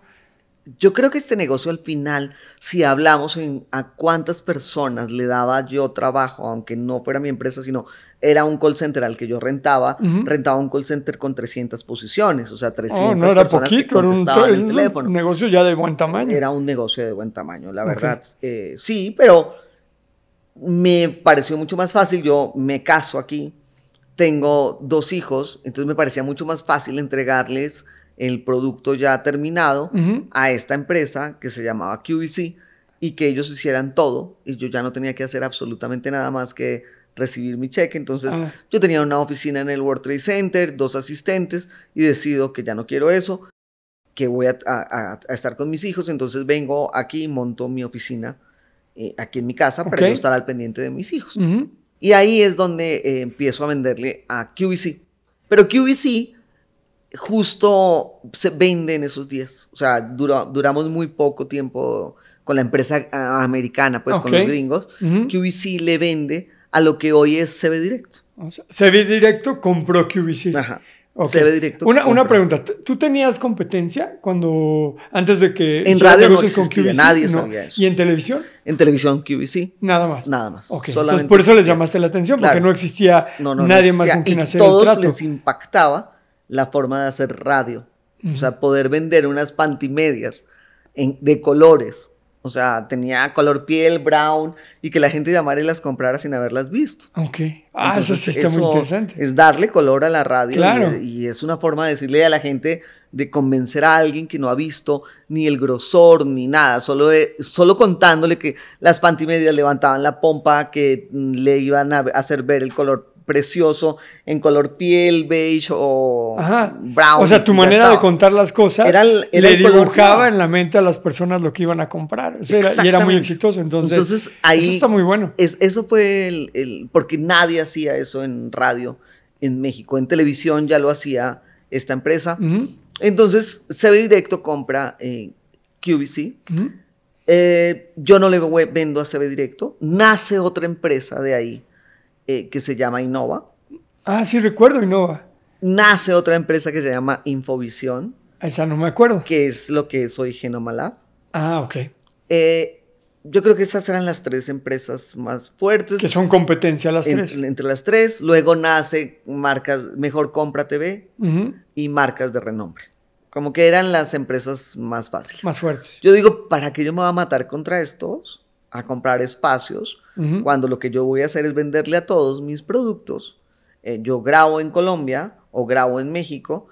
Yo creo que este negocio al final, si hablamos en a cuántas personas le daba yo trabajo, aunque no fuera mi empresa, sino era un call center al que yo rentaba, rentaba un call center con 300 posiciones, o sea, 300 Oh, no era personas que poquito, era un, el negocio ya de buen tamaño. Era un negocio de buen tamaño, la verdad. eh, sí, pero me pareció mucho más fácil. Yo me caso aquí, tengo dos hijos, entonces me parecía mucho más fácil entregarles el producto ya terminado Ujú. a esta empresa que se llamaba QVC y que ellos hicieran todo y yo ya no tenía que hacer absolutamente nada más que recibir mi cheque. Entonces Ah. yo tenía una oficina en el World Trade Center, dos asistentes y decido que ya no quiero eso, que voy a, a- a- estar con mis hijos. Entonces vengo aquí, monto mi oficina eh, aquí en mi casa para Ok. yo estar al pendiente de mis hijos. Ujú. Y ahí es donde eh, empiezo a venderle a QVC. Pero QVC justo se vende en esos días. O sea, dura- duramos muy poco tiempo con la empresa ah, americana, pues con los gringos. Ujú. QVC le vende a lo que hoy es CB Directo. O sea, CB Directo compró QVC. Ajá. Ok. CB Directo. Una, una pregunta, ¿t- ¿tú tenías competencia cuando, antes de que... En radio no existía, nadie sabía eso. ¿Y en televisión? En televisión QVC, Nada más. nada más. Ok, Solamente entonces por eso les llamaste la atención, porque no existía No, no, nadie más con quien y hacer el todos trato. les impactaba la forma de hacer radio. O sea, poder vender unas pantimedias en- de colores. O sea, tenía color piel, brown, y que la gente llamara y las comprara sin haberlas visto. Ok. Ah, Entonces, eso sí está muy interesante. Es darle color a la radio Claro. y, y es una forma de decirle a la gente, de convencer a alguien que no ha visto ni el grosor ni nada, solo, de- solo contándole que las pantimedias levantaban la pompa, que mm, le iban a hacer ver el color precioso en color piel, beige o Ajá. brown. o sea, tu manera de contar las cosas Era el- era le dibujaba en la mente a las personas lo que iban a comprar. Era- y era muy exitoso. Entonces, Entonces, ahí- eso está muy bueno. Es, eso fue el, el- porque nadie hacía eso en radio en México. En televisión ya lo hacía esta empresa. Entonces, CB Directo compra eh, QVC. Eh, yo no le vendo a CB Directo. Nace otra empresa de ahí eh, que se llama Innova. Ah, sí, recuerdo Innova. Nace otra empresa que se llama Infovisión, Esa no me acuerdo. que es lo que es hoy Genoma Lab. Ah, ok. Eh, yo creo que esas eran las tres empresas más fuertes. Que son competencia las tres. entre las tres. Luego nace marcas Mejor Compra TV y marcas de renombre. Como que eran las empresas más fáciles. Más fuertes. Yo digo, ¿para qué yo me voy a matar contra estos? A comprar espacios, Ujú. cuando lo que yo voy a hacer es venderle a todos mis productos. Eh, yo grabo en Colombia o grabo en México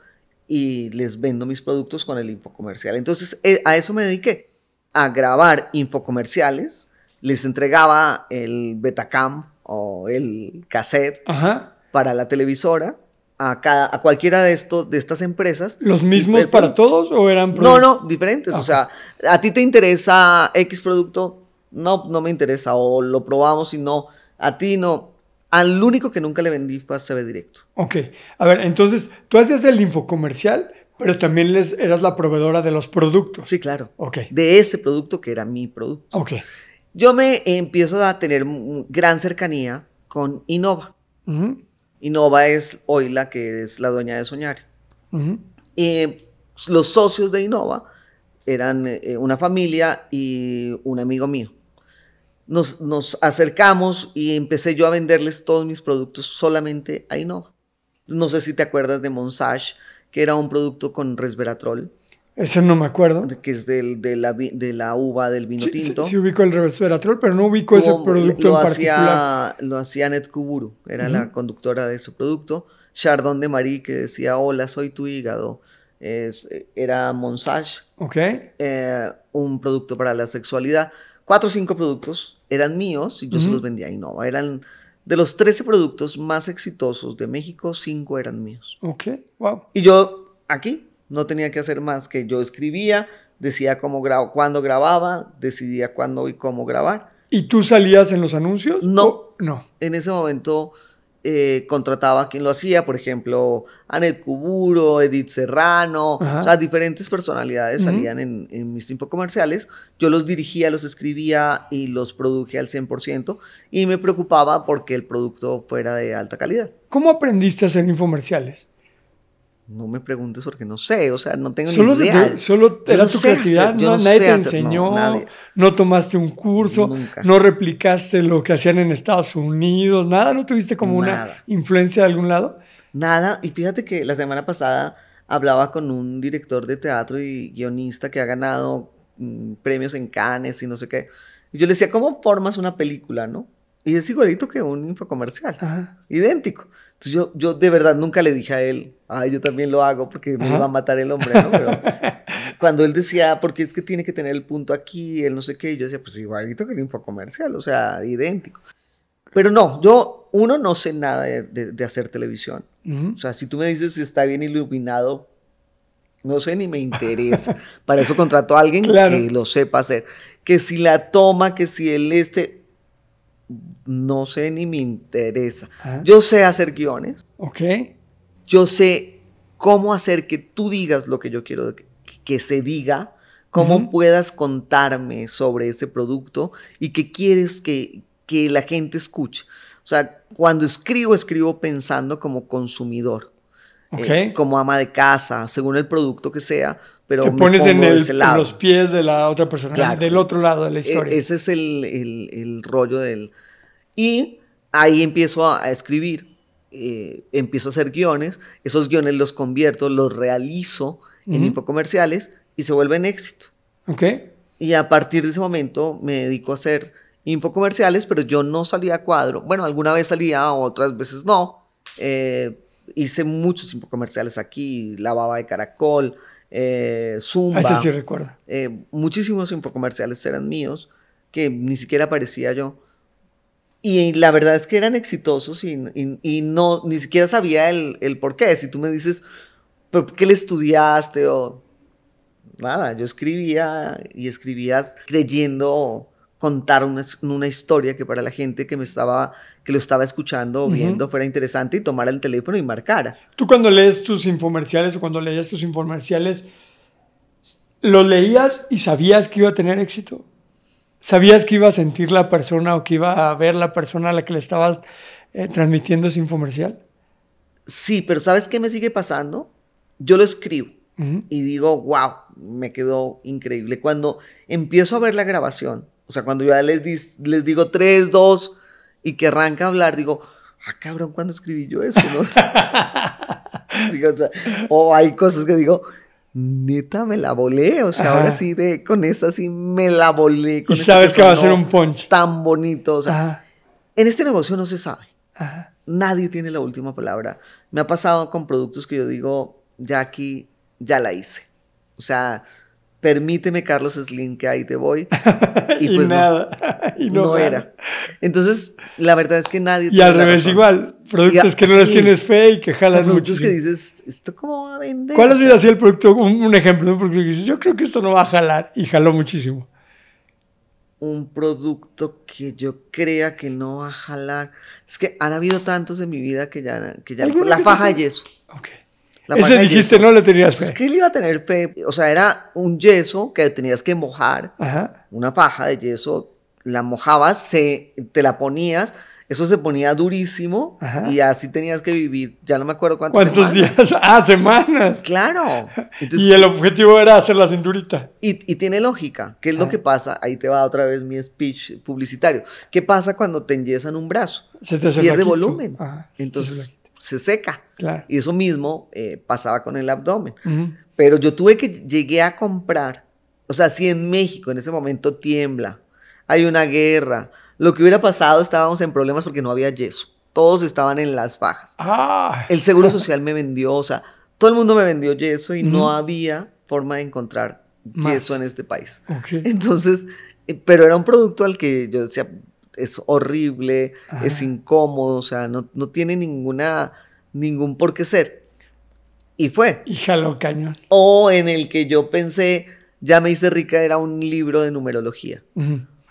y les vendo mis productos con el infocomercial. Entonces, eh, a eso me dediqué, a grabar infocomerciales. Les entregaba el Betacam o el cassette Ajá. para la televisora a, cada, a cualquiera de, estos, de estas empresas. ¿Los mismos para todos o eran No, productos? no, diferentes. Ah, O sea, a ti te interesa X producto, no, no me interesa. O lo probamos y no, a ti no. Al único que nunca le vendí fue a CB Directo. Ok. A ver, entonces tú hacías el infocomercial, pero también les eras la proveedora de los productos. Sí, claro. Ok. De ese producto que era mi producto. Ok. Yo me empiezo a tener gran cercanía con Innova. Innova es hoy la que es la dueña de Soñar. ujú. Y los socios de Innova eran eh, una familia y un amigo mío. Nos, nos acercamos y empecé yo a venderles todos mis productos solamente a Innova. No sé si te acuerdas de Monsage, que era un producto con resveratrol, Ese no me acuerdo. que es del- de, la, de la uva del vino Sí, sí, tinto. sí ubico el resveratrol, pero no ubico ese producto lo en particular. hacía, lo hacía Net Kuburu, era la conductora de ese producto. Chardon de Marie, que decía, hola, soy tu hígado. Es, era Monsage, Ok. eh, un producto para la sexualidad. Cuatro o cinco productos eran míos y yo se los vendía a Innova. Eran de los 13 productos más exitosos de México, cinco eran míos. Ok. Wow. Y yo aquí no tenía que hacer más que yo escribía, decía cómo grabo, cuándo grababa, decidía cuándo y cómo grabar. ¿Y tú salías en los anuncios? No. ¿O- No. En ese momento eh, contrataba a quien lo hacía, por ejemplo, Anet Kuburo, Edith Serrano, Ajá. o sea, diferentes personalidades salían en, en mis infocomerciales. Yo los dirigía, los escribía y los produje al 100% y me preocupaba porque el producto fuera de alta calidad. ¿Cómo aprendiste a hacer infomerciales? No me preguntes porque no sé, o sea, no tengo Solo, ni idea. te- solo Yo era no tu creatividad, hacer- no, nadie te no, enseñó, no, tomaste un curso, Nunca. no replicaste lo que hacían en Estados Unidos, nada, no tuviste como una influencia de algún lado. Nada, y fíjate que la semana pasada hablaba con un director de teatro y guionista que ha ganado mm, premios en Cannes y no sé qué. Y yo le decía, ¿cómo formas una película, no? Y es igualito que un infocomercial, Ajá. idéntico. Entonces yo, yo de verdad nunca le dije a él, ay, yo también lo hago porque me Ajá. iba a matar el hombre, ¿no? Pero cuando él decía, porque es que tiene que tener el punto aquí, él no sé qué, yo decía, pues igualito que el infocomercial, o sea, idéntico. Pero no, yo, uno, no sé nada de- de- de hacer televisión. Ujú. O sea, si tú me dices si está bien iluminado, no sé ni me interesa. Para eso contrato a alguien Claro. que lo sepa hacer. Que si la toma, que si el este, no sé ni me interesa. Ajá. Yo sé hacer guiones, Ok. yo sé cómo hacer que tú digas lo que yo quiero que, que se diga, cómo puedas contarme sobre ese producto y qué quieres que, que la gente escuche. O sea, cuando escribo, escribo pensando como consumidor. Ok. eh, como ama de casa, según el producto que sea, pero Te pones en, el- en los pies de la otra persona, Claro. del otro lado de la E- historia. ese es el, el- el rollo del... Y ahí empiezo a, a escribir, eh, empiezo a hacer guiones, esos guiones los convierto, los realizo en Ujú. infocomerciales y se vuelven éxito. Ok. Y a partir de ese momento me dedico a hacer infocomerciales, pero yo no salía a cuadro. Bueno, alguna vez salía, otras veces no. Eh, hice muchos infocomerciales aquí, la baba de caracol, eh, Zumba. Ese sí recuerdo. Eh, muchísimos infocomerciales eran míos que ni siquiera aparecía yo. Y la verdad es que eran exitosos y, y- y no, ni siquiera sabía el, el por qué. Si tú me dices, ¿por qué le estudiaste? O nada, yo escribía y escribía creyendo contar una, una historia que para la gente que me estaba, que lo estaba escuchando o viendo fuera interesante y tomara el teléfono y marcara. Tú cuando lees tus infomerciales o cuando leías tus infomerciales, ¿lo leías y sabías que iba a tener éxito? ¿Sabías que iba a sentir la persona o que iba a ver la persona a la que le estabas eh, transmitiendo ese infomercial? Sí, pero ¿sabes qué me sigue pasando? Yo lo escribo. Ujú. y digo, wow, me quedó increíble. Cuando empiezo a ver la grabación, o sea, cuando ya les, dis- les digo 3, 2 y que arranca a hablar, digo, ah, cabrón, ¿cuándo escribí yo eso? no?" Digo, o, sea, o hay cosas que digo, neta, me la volé. O sea, Ajá. ahora sí, de, con esta sí me la volé. Y con esto sabes que va a ser un punch. Tan bonito. O sea, Ajá, en este negocio no se sabe. ajá. Nadie tiene la última palabra. Me ha pasado con productos que yo digo, ya aquí, ya la hice. O sea, permíteme, Carlos Slim, que ahí te voy. Y, Y pues no. nada. y no, no nada. era. Entonces, la verdad es que nadie Y al revés razón. igual. Productos Y a- que no les sí. tienes fe y que O sea, jalan productos mucho. que dices, ¿esto cómo va a vender? ¿Cuál ha sido así el producto? Un, un ejemplo de un producto que dices, yo creo que esto no va a jalar y jaló muchísimo. Un producto que yo crea que no va a jalar. Es que han habido tantos en mi vida que ya... Que ya ¿Alguno la faja de yeso. Ok. La Ese dijiste, no le tenías Pues fe. que él iba a tener fe. O sea, era un yeso que tenías que mojar. Ajá. una faja de yeso, la mojabas, se, te la ponías, eso se ponía durísimo Ajá. y así tenías que vivir, ya no me acuerdo cuántas ¿Cuántos semanas. días? Ah, semanas. Claro. Entonces, y el objetivo era hacer la cinturita. y, y tiene lógica. ¿Qué es lo Ah. que pasa? Ahí te va otra vez mi speech publicitario. ¿Qué pasa cuando te enyesan un brazo? Se te hace Pierde flaquito. volumen. Ajá, Entonces. Se seca. Claro. Y eso mismo eh, pasaba con el abdomen. Pero yo tuve que, llegué a comprar, o sea, si en México en ese momento tiembla, hay una guerra, lo que hubiera pasado estábamos en problemas porque no había yeso, todos estaban en las fajas. Ah, El Seguro Social me vendió, o sea, todo el mundo me vendió yeso y no había forma de encontrar Más. yeso en este país. Entonces, eh, pero era un producto al que yo decía, es horrible, es incómodo, o sea, no, no tiene ninguna, ningún por qué ser. Y fue. Y jaló cañón. O en el que yo pensé, ya me hice rica, era un libro de numerología,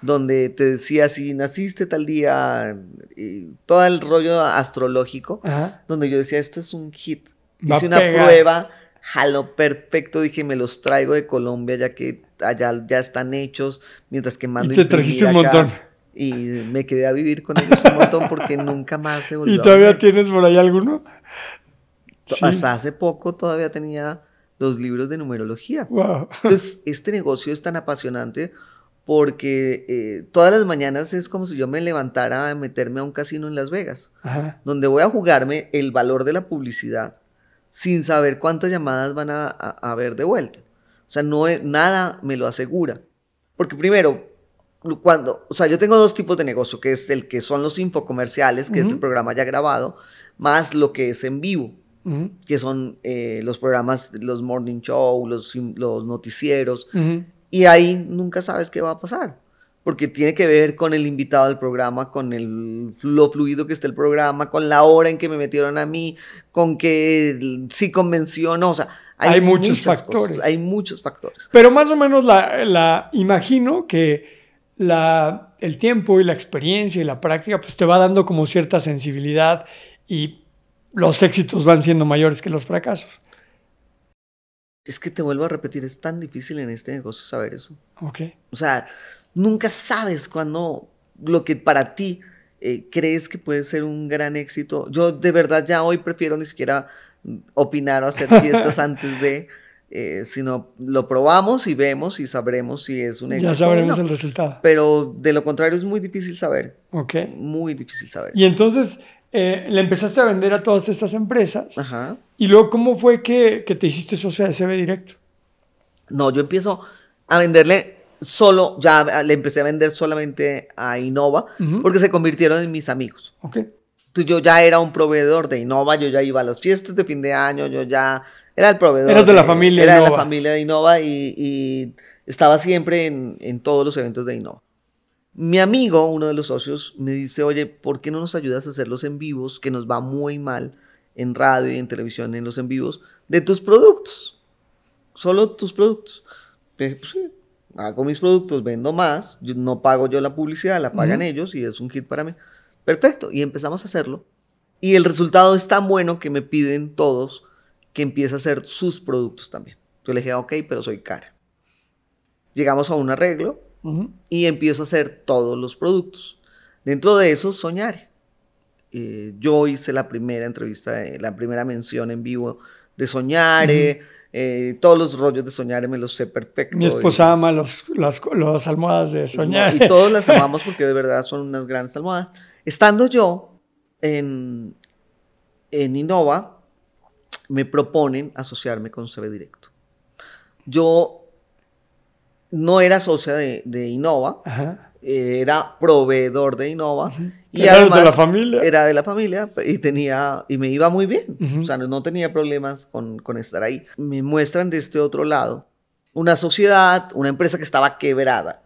donde te decía si naciste tal día, y todo el rollo astrológico, Ajá. donde yo decía, esto es un hit. Va Hice una prueba, jaló perfecto, dije, me los traigo de Colombia, ya que allá ya están hechos, mientras que mando Y te trajiste un montón. Y me quedé a vivir con ellos un montón porque nunca más se volvió ¿Y a todavía vender. tienes por ahí alguno? Sí. Hasta hace poco todavía tenía los libros de numerología. Wow. Entonces, este negocio es tan apasionante porque eh, todas las mañanas es como si yo me levantara a meterme a un casino en Las Vegas, Ajá. donde voy a jugarme el valor de la publicidad sin saber cuántas llamadas van a, a- a haber de vuelta. O sea, no es- nada me lo asegura. Porque primero, cuando, o sea, yo tengo dos tipos de negocio, que es el que son los infocomerciales, que es el programa ya grabado, más lo que es en vivo Ujú. que son eh, los programas, los morning show, los, los noticieros, Ujú. y ahí nunca sabes qué va a pasar, porque tiene que ver con el invitado del programa, con el, lo fluido que está el programa, con la hora en que me metieron a mí, con que sí convenció, o no, o sea, hay, Hay muchos factores. cosas, hay muchos factores. Pero más o menos la, la imagino que la, el tiempo y la experiencia y la práctica pues te va dando como cierta sensibilidad y los éxitos van siendo mayores que los fracasos. Es que te vuelvo a repetir, es tan difícil en este negocio saber eso. Ok. O sea, nunca sabes cuándo lo que para ti eh, crees que puede ser un gran éxito. Yo de verdad ya hoy prefiero ni siquiera opinar o hacer fiestas antes de, eh, sino lo probamos y vemos y sabremos si es un éxito. Ya o sabremos no. el resultado. Pero de lo contrario es muy difícil saber, Ok. muy difícil saber. Y entonces eh, le empezaste a vender a todas estas empresas. Ajá. Y luego, ¿cómo fue que, que te hiciste socia de CB Directo? No, yo empiezo a venderle solo, ya le empecé a vender solamente a Innova Ujú. porque se convirtieron en mis amigos. Ok. Yo ya era un proveedor de Innova, yo ya iba a las fiestas de fin de año, yo ya Era el proveedor. Eras de la familia Era de la familia de Innova y, y estaba siempre en, en todos los eventos de Innova. Mi amigo, uno de los socios, me dice, oye, ¿por qué no nos ayudas a hacer los en vivos, que nos va muy mal en radio y en televisión, en los en vivos, de tus productos? Solo tus productos. Dije, pues sí, hago mis productos, vendo más, yo- no pago yo la publicidad, la pagan ellos y es un hit para mí. Perfecto, y empezamos a hacerlo. Y el resultado es tan bueno que me piden todos que empiece a hacer sus productos también. Yo le dije, ok, pero soy cara. Llegamos a un arreglo y empiezo a hacer todos los productos. Dentro de eso, Soñare. Eh, yo hice la primera entrevista, eh, la primera mención en vivo de Soñare. eh, todos los rollos de Soñare me los sé perfecto. Mi y- esposa ama los, las, las almohadas de soñar. y todos las amamos porque de verdad son unas grandes almohadas. Estando yo en, en Innova, me proponen asociarme con CB Directo. Yo no era socia de, de Innova, Ajá. eh, era proveedor de Innova. Y Eras de además la familia. Era de la familia y tenía y me iba muy bien. Ujú. O sea, no, no tenía problemas con, con estar ahí. Me muestran de este otro lado una sociedad, una empresa que estaba quebrada,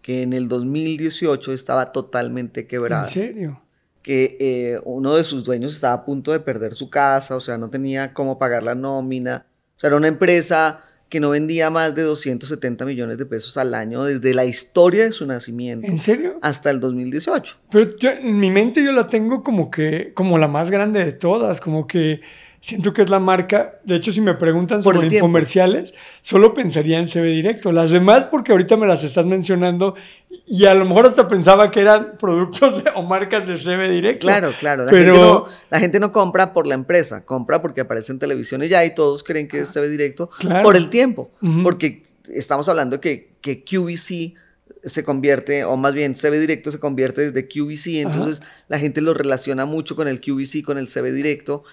que en el 2018 estaba totalmente quebrada ¿En serio? Que eh, uno de sus dueños estaba a punto de perder su casa, o sea, no tenía cómo pagar la nómina. O sea, era una empresa que no vendía más de 270 millones de pesos al año desde la historia de su nacimiento ¿En serio? hasta el 2018. Pero yo- en mi mente yo la tengo como que, como la más grande de todas, como que siento que es la marca. De hecho, si me preguntan Por sobre tiempo. infomerciales, solo pensaría en CB Directo. Las demás, porque ahorita me las estás mencionando y a lo mejor hasta pensaba que eran productos o marcas de CB Directo. Claro, claro. La, Pero- gente no, la gente no compra por la empresa, compra porque aparece en televisión y ya, y todos creen que es TV directo Claro. por el tiempo. Porque estamos hablando que, que QVC se convierte, o más bien CB directo se convierte desde QVC, entonces la gente lo relaciona mucho con el QVC, con el CB directo,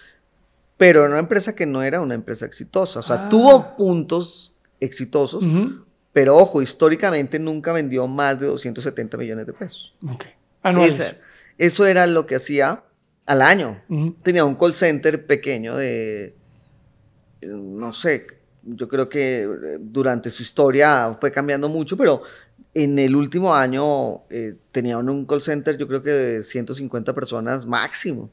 pero era una empresa que no era una empresa exitosa. O sea, Ah. tuvo puntos exitosos, Ujú. pero ojo, históricamente nunca vendió más de 270 millones de pesos. Ok. Anuales. Esa- eso era lo que hacía al año. Ujú. Tenía un call center pequeño de, no sé, yo creo que eh, durante su historia fue cambiando mucho, pero en el último año eh, tenía un- un call center yo creo que de 150 personas máximo.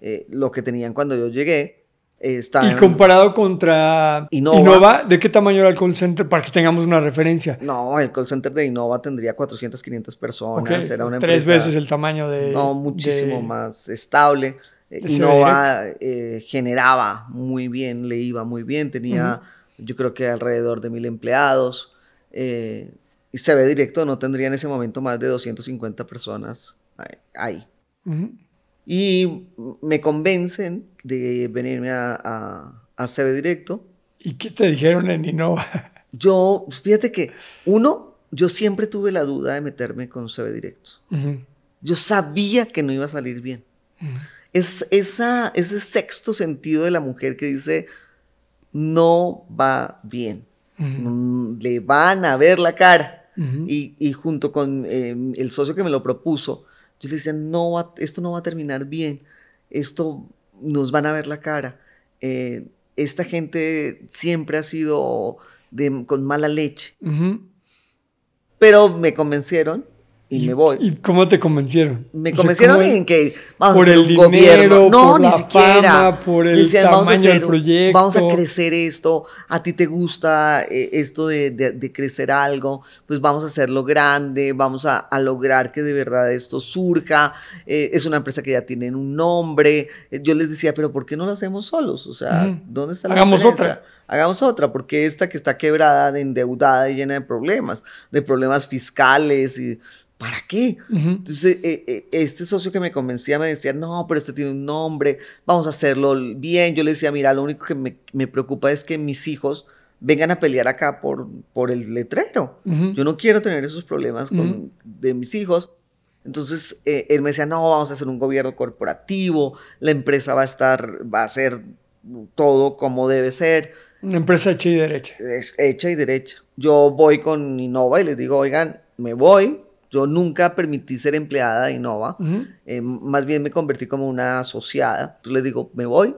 Eh, lo que tenían cuando yo llegué. Estaba Y en- comparado contra Innova. Innova. ¿de qué tamaño era el call center para que tengamos una referencia? No, el call center de Innova tendría 400, 500 personas. Era una Tres empresa- veces el tamaño de... No, muchísimo de- más estable. Eh, Innova eh, generaba muy bien, le iba muy bien, tenía yo creo que alrededor de mil empleados. eh, y CB Directo no tendría en ese momento más de 250 personas ahí. Y me convencen de venirme a, a, a CB Directo. ¿Y qué te dijeron en Innova? Yo, fíjate que, uno, yo siempre tuve la duda de meterme con CB Directo. Yo sabía que no iba a salir bien. Es esa, ese sexto sentido de la mujer que dice, no va bien. Mm, Le van a ver la cara. Y, y junto con eh, el socio que me lo propuso, yo le decía, no va- esto no va a terminar bien. Esto nos van a ver la cara. Eh, esta gente siempre ha sido de- con mala leche. Pero me convencieron y, me voy. ¿Y cómo te convencieron? Me O sea, convencieron ¿cómo- en que vamos por a hacer el un dinero, gobierno. No, por ni la siquiera. fama, por el Decían, vamos a tamaño del hacer- proyecto. Vamos a crecer esto. A ti te gusta eh, esto de, de- de crecer algo. Pues vamos a hacerlo grande. Vamos a, a lograr que de verdad esto surja. Eh, es una empresa que ya tiene un nombre. Eh, yo les decía, pero ¿por qué no lo hacemos solos? O sea. ¿dónde está la Hagamos diferencia? otra. Hagamos otra, porque esta que está quebrada, de endeudada y llena de problemas, de problemas fiscales y ¿para qué? Ujú. Entonces, eh, eh, este socio que me convencía me decía, no, pero este tiene un nombre, vamos a hacerlo bien. Yo le decía, mira, lo único que me, me preocupa es que mis hijos vengan a pelear acá por, por el letrero. Yo no quiero tener esos problemas con, de mis hijos. Entonces, eh, él me decía, no, vamos a hacer un gobierno corporativo, la empresa va a estar, va a ser todo como debe ser Una empresa hecha y derecha. es hecha y derecha. Yo voy con Innova y les digo, oigan, me voy. Yo nunca permití ser empleada de Innova. Eh, más bien me convertí como una asociada. Entonces les digo, me voy.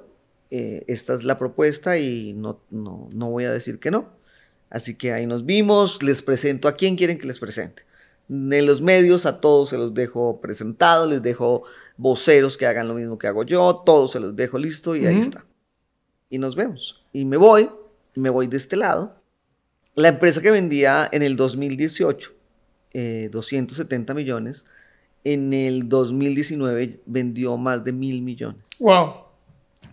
eh, esta es la propuesta y no, no, no voy a decir que no. Así que ahí nos vimos, les presento a quién quieren que les presente. En los medios a todos se los dejo presentados, les dejo voceros que hagan lo mismo que hago yo, todos se los dejo listo y ahí está. Y nos vemos. Y me voy, me voy de este lado. La empresa que vendía en el 2018 270 eh, millones, en el 2019 vendió más de mil millones. ¡Wow!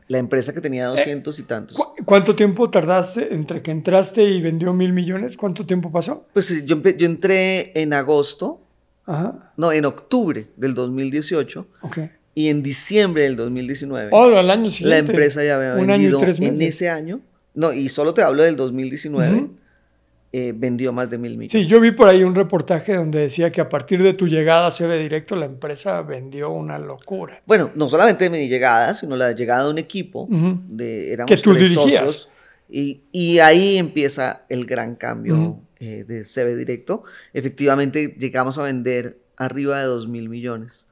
La empresa que tenía 200 y tantos. ¿Cuánto tiempo tardaste entre que entraste y vendió mil millones? ¿Cuánto tiempo pasó? Pues yo, yo entré en agosto, Ajá. no, en octubre del 2018. Ok. Y en diciembre del 2019. Oh, al año siguiente. La empresa ya había vendido en ese año. No, y solo te hablo del 2019. Eh, vendió más de mil millones. Sí, yo vi por ahí un reportaje donde decía que a partir de tu llegada a CB Directo la empresa vendió una locura. Bueno, no solamente de mi llegada, sino la llegada de un equipo. de, éramos que tú dirigías. y, y, ahí empieza el gran cambio eh, de CB Directo. Efectivamente, llegamos a vender arriba de dos mil millones.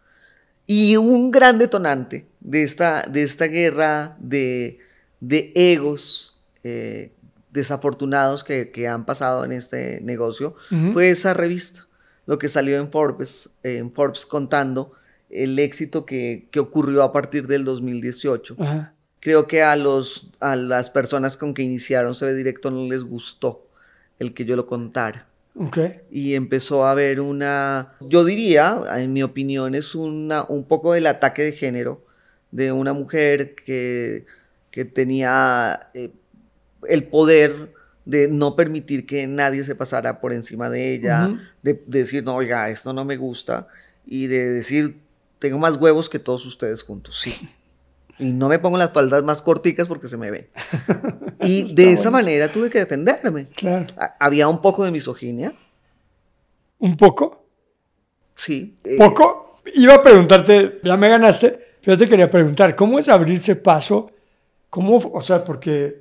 Y un gran detonante de esta, de esta guerra de, de egos eh, desafortunados que, han pasado en este negocio fue esa revista, lo que salió en Forbes, en Forbes contando el éxito que, ocurrió a partir del 2018. Creo que a, los, a las personas con que iniciaron CB Directo no les gustó el que yo lo contara. Y empezó a haber una, yo diría, en mi opinión, es una, un poco el ataque de género de una mujer que, que tenía eh, el poder de no permitir que nadie se pasara por encima de ella, de, decir, no, oiga, esto no me gusta, y de decir, tengo más huevos que todos ustedes juntos, sí. Y no me pongo las faldas más corticas porque se me ven. y de esa manera tuve que defenderme. Claro. Había un poco de misoginia. ¿Un poco? Sí. Eh, ¿Poco? Iba a preguntarte, ya me ganaste, pero te quería preguntar, ¿cómo es abrirse paso? ¿Cómo, o sea, porque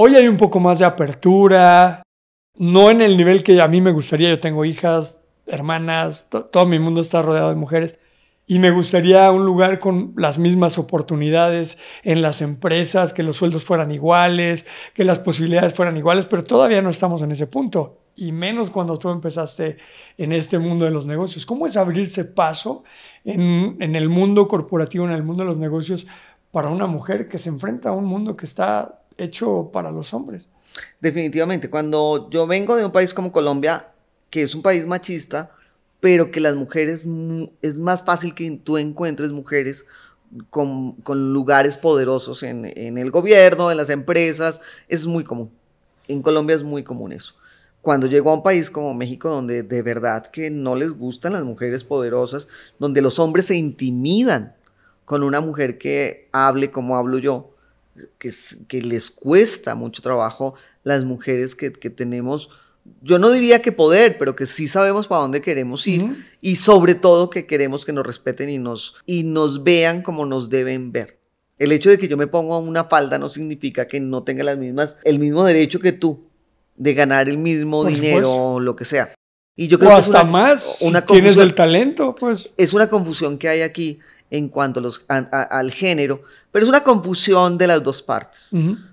Hoy hay un poco más de apertura, no en el nivel que a mí me gustaría. Yo tengo hijas, hermanas, todo mi mundo está rodeado de mujeres. Y me gustaría un lugar con las mismas oportunidades en las empresas, que los sueldos fueran iguales, que las posibilidades fueran iguales, pero todavía no estamos en ese punto. Y menos cuando tú empezaste en este mundo de los negocios. ¿Cómo es abrirse paso en, el mundo corporativo, en el mundo de los negocios, para una mujer que se enfrenta a un mundo que está hecho para los hombres. Definitivamente, cuando yo vengo de un país como Colombia, que es un país machista, pero que las mujeres, es más fácil que tú encuentres mujeres con, lugares poderosos en, el gobierno, en las empresas, es muy común. En Colombia es muy común eso. Cuando llego a un país como México, donde de verdad que no les gustan las mujeres poderosas, donde los hombres se intimidan con una mujer que hable como hablo yo, que, les cuesta mucho trabajo las mujeres que, tenemos, yo no diría que poder, pero que sí sabemos para dónde queremos ir y sobre todo que queremos que nos respeten y nos, y nos vean como nos deben ver. El hecho de que yo me ponga una falda no significa que no tenga las mismas, el mismo derecho que tú de ganar el mismo dinero o lo que sea. Y yo creo que hasta más una tienes el talento, pues. Es una confusión que hay aquí en cuanto a los, al género, pero es una confusión de las dos partes.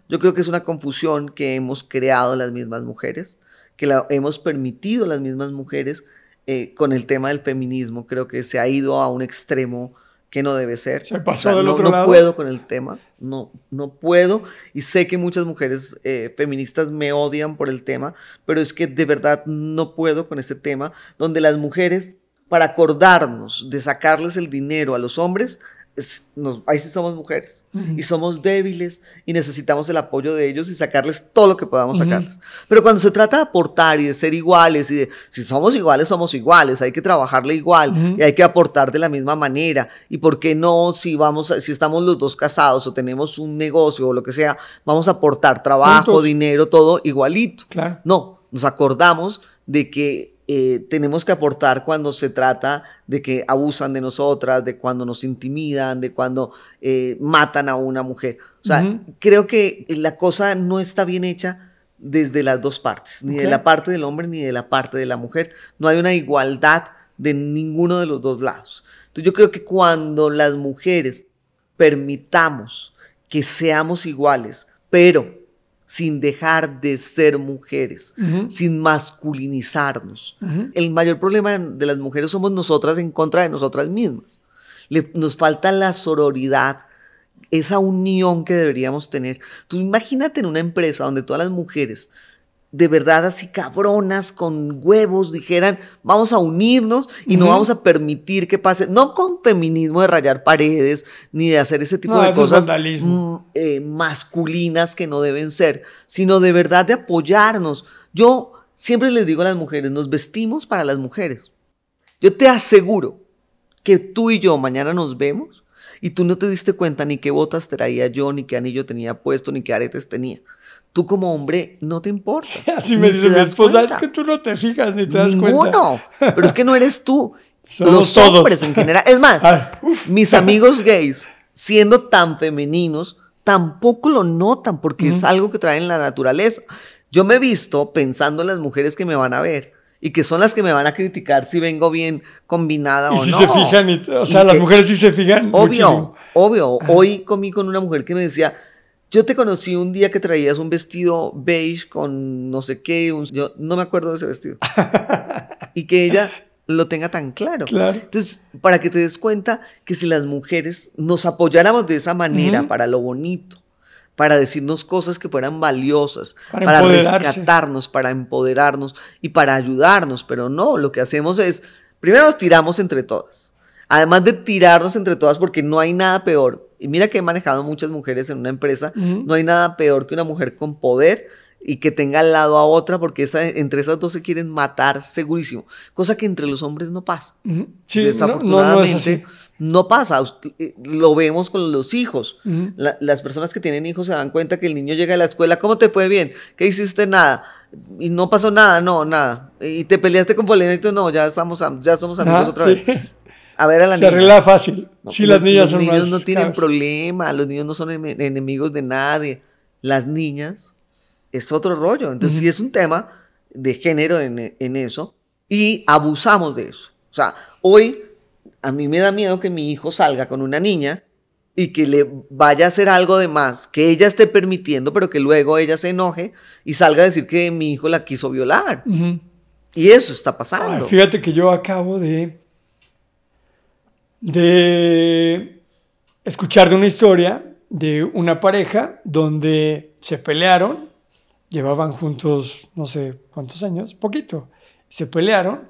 Yo creo que es una confusión que hemos creado las mismas mujeres, que la hemos permitido las mismas mujeres eh, con el tema del feminismo. Creo que se ha ido a un extremo que no debe ser. Se pasó del no, otro no puedo con el tema, no, no puedo. Y sé que muchas mujeres eh, feministas me odian por el tema, pero es que de verdad no puedo con este tema, donde las mujeres para acordarnos de sacarles el dinero a los hombres, ahí sí somos mujeres y somos débiles y necesitamos el apoyo de ellos y sacarles todo lo que podamos sacarles. Pero cuando se trata de aportar y de ser iguales y de si somos iguales, somos iguales, hay que trabajarle igual y hay que aportar de la misma manera. Y por qué no, si vamos, si estamos los dos casados o tenemos un negocio o lo que sea, vamos a aportar trabajo, dinero, todo igualito. No, nos acordamos de que eh, tenemos que aportar cuando se trata de que abusan de nosotras, de cuando nos intimidan, de cuando eh, matan a una mujer. O sea, creo que la cosa no está bien hecha desde las dos partes, ni de la parte del hombre ni de la parte de la mujer. No hay una igualdad de ninguno de los dos lados. Entonces yo creo que cuando las mujeres permitamos que seamos iguales, pero sin dejar de ser mujeres, sin masculinizarnos. El mayor problema de las mujeres somos nosotras en contra de nosotras mismas. nos falta la sororidad, esa unión que deberíamos tener. Tú imagínate en una empresa donde todas las mujeres de verdad así cabronas con huevos dijeran, vamos a unirnos y no vamos a permitir que pase, no con feminismo de rayar paredes, ni de hacer ese tipo de cosas mm, eh, masculinas que no deben ser, sino de verdad de apoyarnos. Yo siempre les digo a las mujeres, nos vestimos para las mujeres. Yo te aseguro que tú y yo mañana nos vemos y tú no te diste cuenta ni qué botas traía yo, ni qué anillo tenía puesto, ni qué aretes tenía tú como hombre no te importa. Así me dice mi esposa, es que tú no te fijas ni te das cuenta. Ninguno, pero es que no eres tú. Los hombres en general. Es más, mis amigos gays, siendo tan femeninos, tampoco lo notan porque es algo que traen la naturaleza. Yo me he visto pensando en las mujeres que me van a ver y que son las que me van a criticar si vengo bien combinada y o si se fijan, o sea, las mujeres sí se fijan. Obvio, obvio. Hoy comí con una mujer que me decía, yo te conocí un día que traías un vestido beige con no sé qué, yo no me acuerdo de ese vestido. y que ella lo tenga tan claro. claro. Entonces, para que te des cuenta que si las mujeres nos apoyáramos de esa manera para lo bonito, para decirnos cosas que fueran valiosas, para, para rescatarnos, para empoderarnos y para ayudarnos, pero no, lo que hacemos es, primero nos tiramos entre todas. Además de tirarnos entre todas, porque no hay nada peor y mira que he manejado muchas mujeres en una empresa, no hay nada peor que una mujer con poder y que tenga al lado a otra, porque entre esas dos se quieren matar segurísimo, cosa que entre los hombres no pasa. Desafortunadamente no, pasa, eh, lo vemos con los hijos. las personas que tienen hijos se dan cuenta que el niño llega a la escuela, ¿cómo te fue bien? ¿Qué hiciste? Nada. Y no pasó nada, no, nada. Y te peleaste con Polenito, no, ya, estamos, ya somos amigos otra vez a ver a la Se arregla fácil. si las niñas los niños no tienen problema, los niños no son enemigos de nadie. Las niñas es otro rollo. Entonces, sí es un tema de género en, en, eso y abusamos de eso. O sea, hoy a mí me da miedo que mi hijo salga con una niña y que le vaya a hacer algo de más, que ella esté permitiendo, pero que luego ella se enoje y salga a decir que mi hijo la quiso violar. Y eso está pasando. fíjate que yo acabo de de escuchar de una historia de una pareja donde se pelearon, llevaban juntos no sé cuántos años, poquito, se pelearon,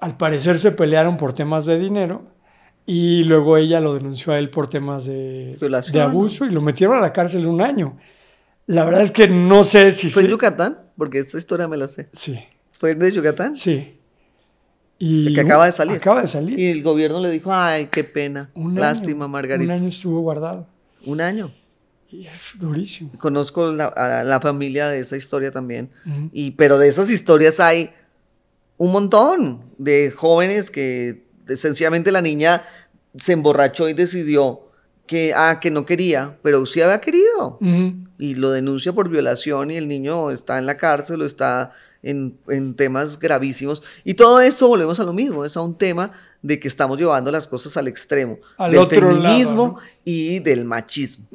al parecer se pelearon por temas de dinero y luego ella lo denunció a él por temas de, de abuso y lo metieron a la cárcel un año. La verdad es que no sé si... ¿Fue en Yucatán? Porque esta historia me la sé. Sí. ¿Fue de Yucatán? Sí. Y que acaba de salir. Acaba de salir. Y el gobierno le dijo, ay, qué pena. Lástima, Margarita. Un año estuvo guardado. Un año. Y es durísimo. Conozco a la familia de esa historia también. y, pero de esas historias hay un montón de jóvenes que sencillamente la niña se emborrachó y decidió que, ah, que no quería, pero sí había querido. Y lo denuncia por violación y el niño está en la cárcel o está en, temas gravísimos. Y todo esto volvemos a lo mismo, es a un tema de que estamos llevando las cosas al extremo. Al del otro feminismo y del machismo.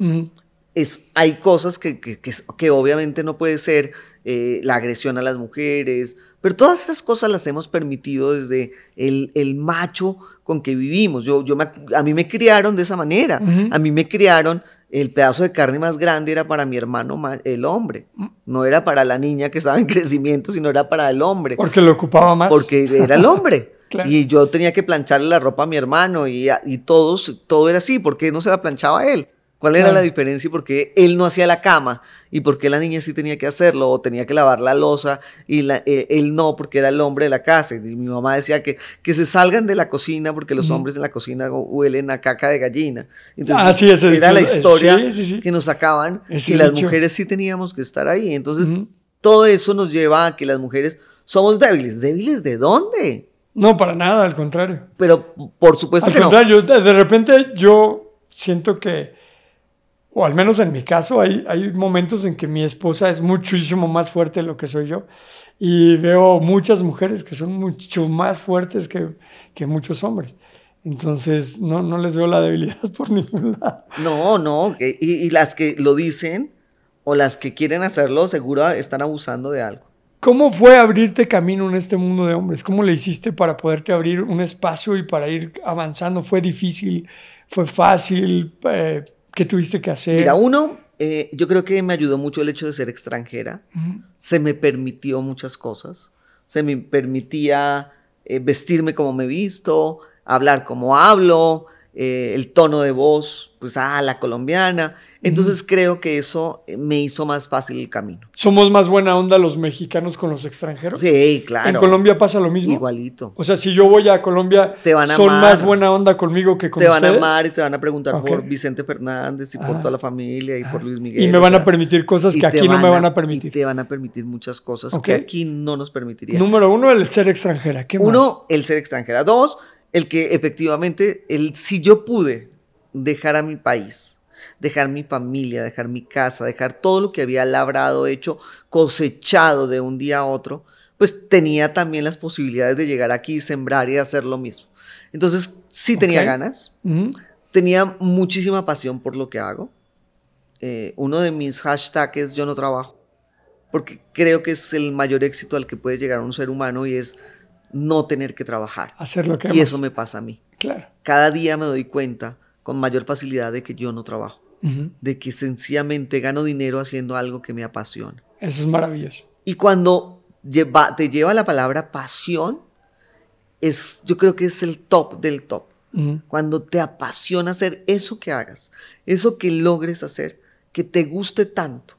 es, hay cosas que, que, que, obviamente no puede ser eh, la agresión a las mujeres, pero todas estas cosas las hemos permitido desde el, el macho con que vivimos. Yo, yo a mí me criaron de esa manera. A mí me criaron, el pedazo de carne más grande era para mi hermano, el hombre. Mm. No era para la niña que estaba en crecimiento, sino era para el hombre. Porque lo ocupaba más. Porque era el hombre. Y yo tenía que plancharle la ropa a mi hermano y, y todos, todo era así. porque no se la planchaba él? ¿Cuál era la diferencia? Porque él no hacía la cama y porque la niña sí tenía que hacerlo o tenía que lavar la losa y la, eh, él no porque era el hombre de la casa. Y mi mamá decía que, que se salgan de la cocina porque los hombres en la cocina huelen a caca de gallina. Entonces, ah, era la historia que nos sacaban y las mujeres sí teníamos que estar ahí. Entonces, todo eso nos lleva a que las mujeres somos débiles. ¿Débiles de dónde? No, para nada, al contrario. Pero por supuesto al que contrario, de repente yo siento que o al menos en mi caso, hay, hay momentos en que mi esposa es muchísimo más fuerte de lo que soy yo. Y veo muchas mujeres que son mucho más fuertes que, que muchos hombres. Entonces, no, no les veo la debilidad por ningún lado. No, no, y, y las que lo dicen o las que quieren hacerlo, seguro están abusando de algo. ¿Cómo fue abrirte camino en este mundo de hombres? ¿Cómo le hiciste para poderte abrir un espacio y para ir avanzando? ¿Fue difícil? ¿Fue fácil? Eh, ¿Qué tuviste que hacer? Mira, uno, eh, yo creo que me ayudó mucho el hecho de ser extranjera. Se me permitió muchas cosas. Se me permitía eh, vestirme como me he visto, hablar como hablo, eh, el tono de voz, pues, ah, la colombiana. Entonces creo que eso me hizo más fácil el camino. ¿Somos más buena onda los mexicanos con los extranjeros? Sí, claro. ¿En Colombia pasa lo mismo? Igualito. O sea, si yo voy a Colombia, Te van a ¿son amar. más buena onda conmigo que con te van a ustedes? amar y te van a preguntar por Vicente Fernández y por Ah. toda la familia y por Luis Miguel. Y me van a permitir cosas y que aquí no me van a Y permitir. te van a permitir muchas cosas que aquí no nos permitirían. Número uno, el ser extranjera. ¿Qué más? Uno, el ser extranjera. Dos, el que efectivamente, el, si yo pude dejar a mi país, dejar mi familia, dejar mi casa, dejar todo lo que había labrado, hecho, cosechado de un día a otro, pues tenía también las posibilidades de llegar aquí, sembrar y hacer lo mismo. Entonces, sí tenía ganas, tenía muchísima pasión por lo que hago. Eh, uno de mis hashtags es yo no trabajo, porque creo que es el mayor éxito al que puede llegar un ser humano y es no tener que trabajar. Hacer lo que Y eso me pasa a mí. Claro. Cada día me doy cuenta con mayor facilidad de que yo no trabajo, de que sencillamente gano dinero haciendo algo que me apasiona. Eso es maravilloso. Y cuando lleva- te lleva la palabra pasión, es, yo creo que es el top del top. Cuando te apasiona hacer eso que hagas, eso que logres hacer, que te guste tanto,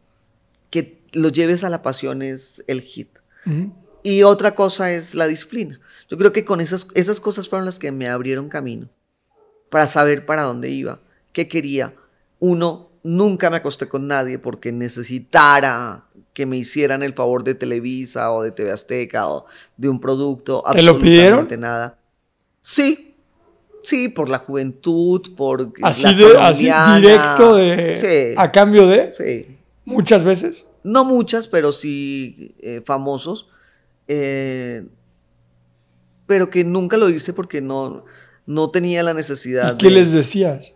que lo lleves a la pasión es el hit. Ujú. Y otra cosa es la disciplina. Yo creo que con esas, esas cosas fueron las que me abrieron camino para saber para dónde iba, qué quería. Uno, nunca me acosté con nadie porque necesitara que me hicieran el favor de Televisa o de TV Azteca o de un producto. ¿Te lo pidieron? nada. Sí, sí, por la juventud, por Así, la de, así directo de Sí, a cambio de sí. muchas veces. No muchas, pero sí eh, famosos. Eh, pero que nunca lo hice porque no, no tenía la necesidad ¿Y qué de- les decías?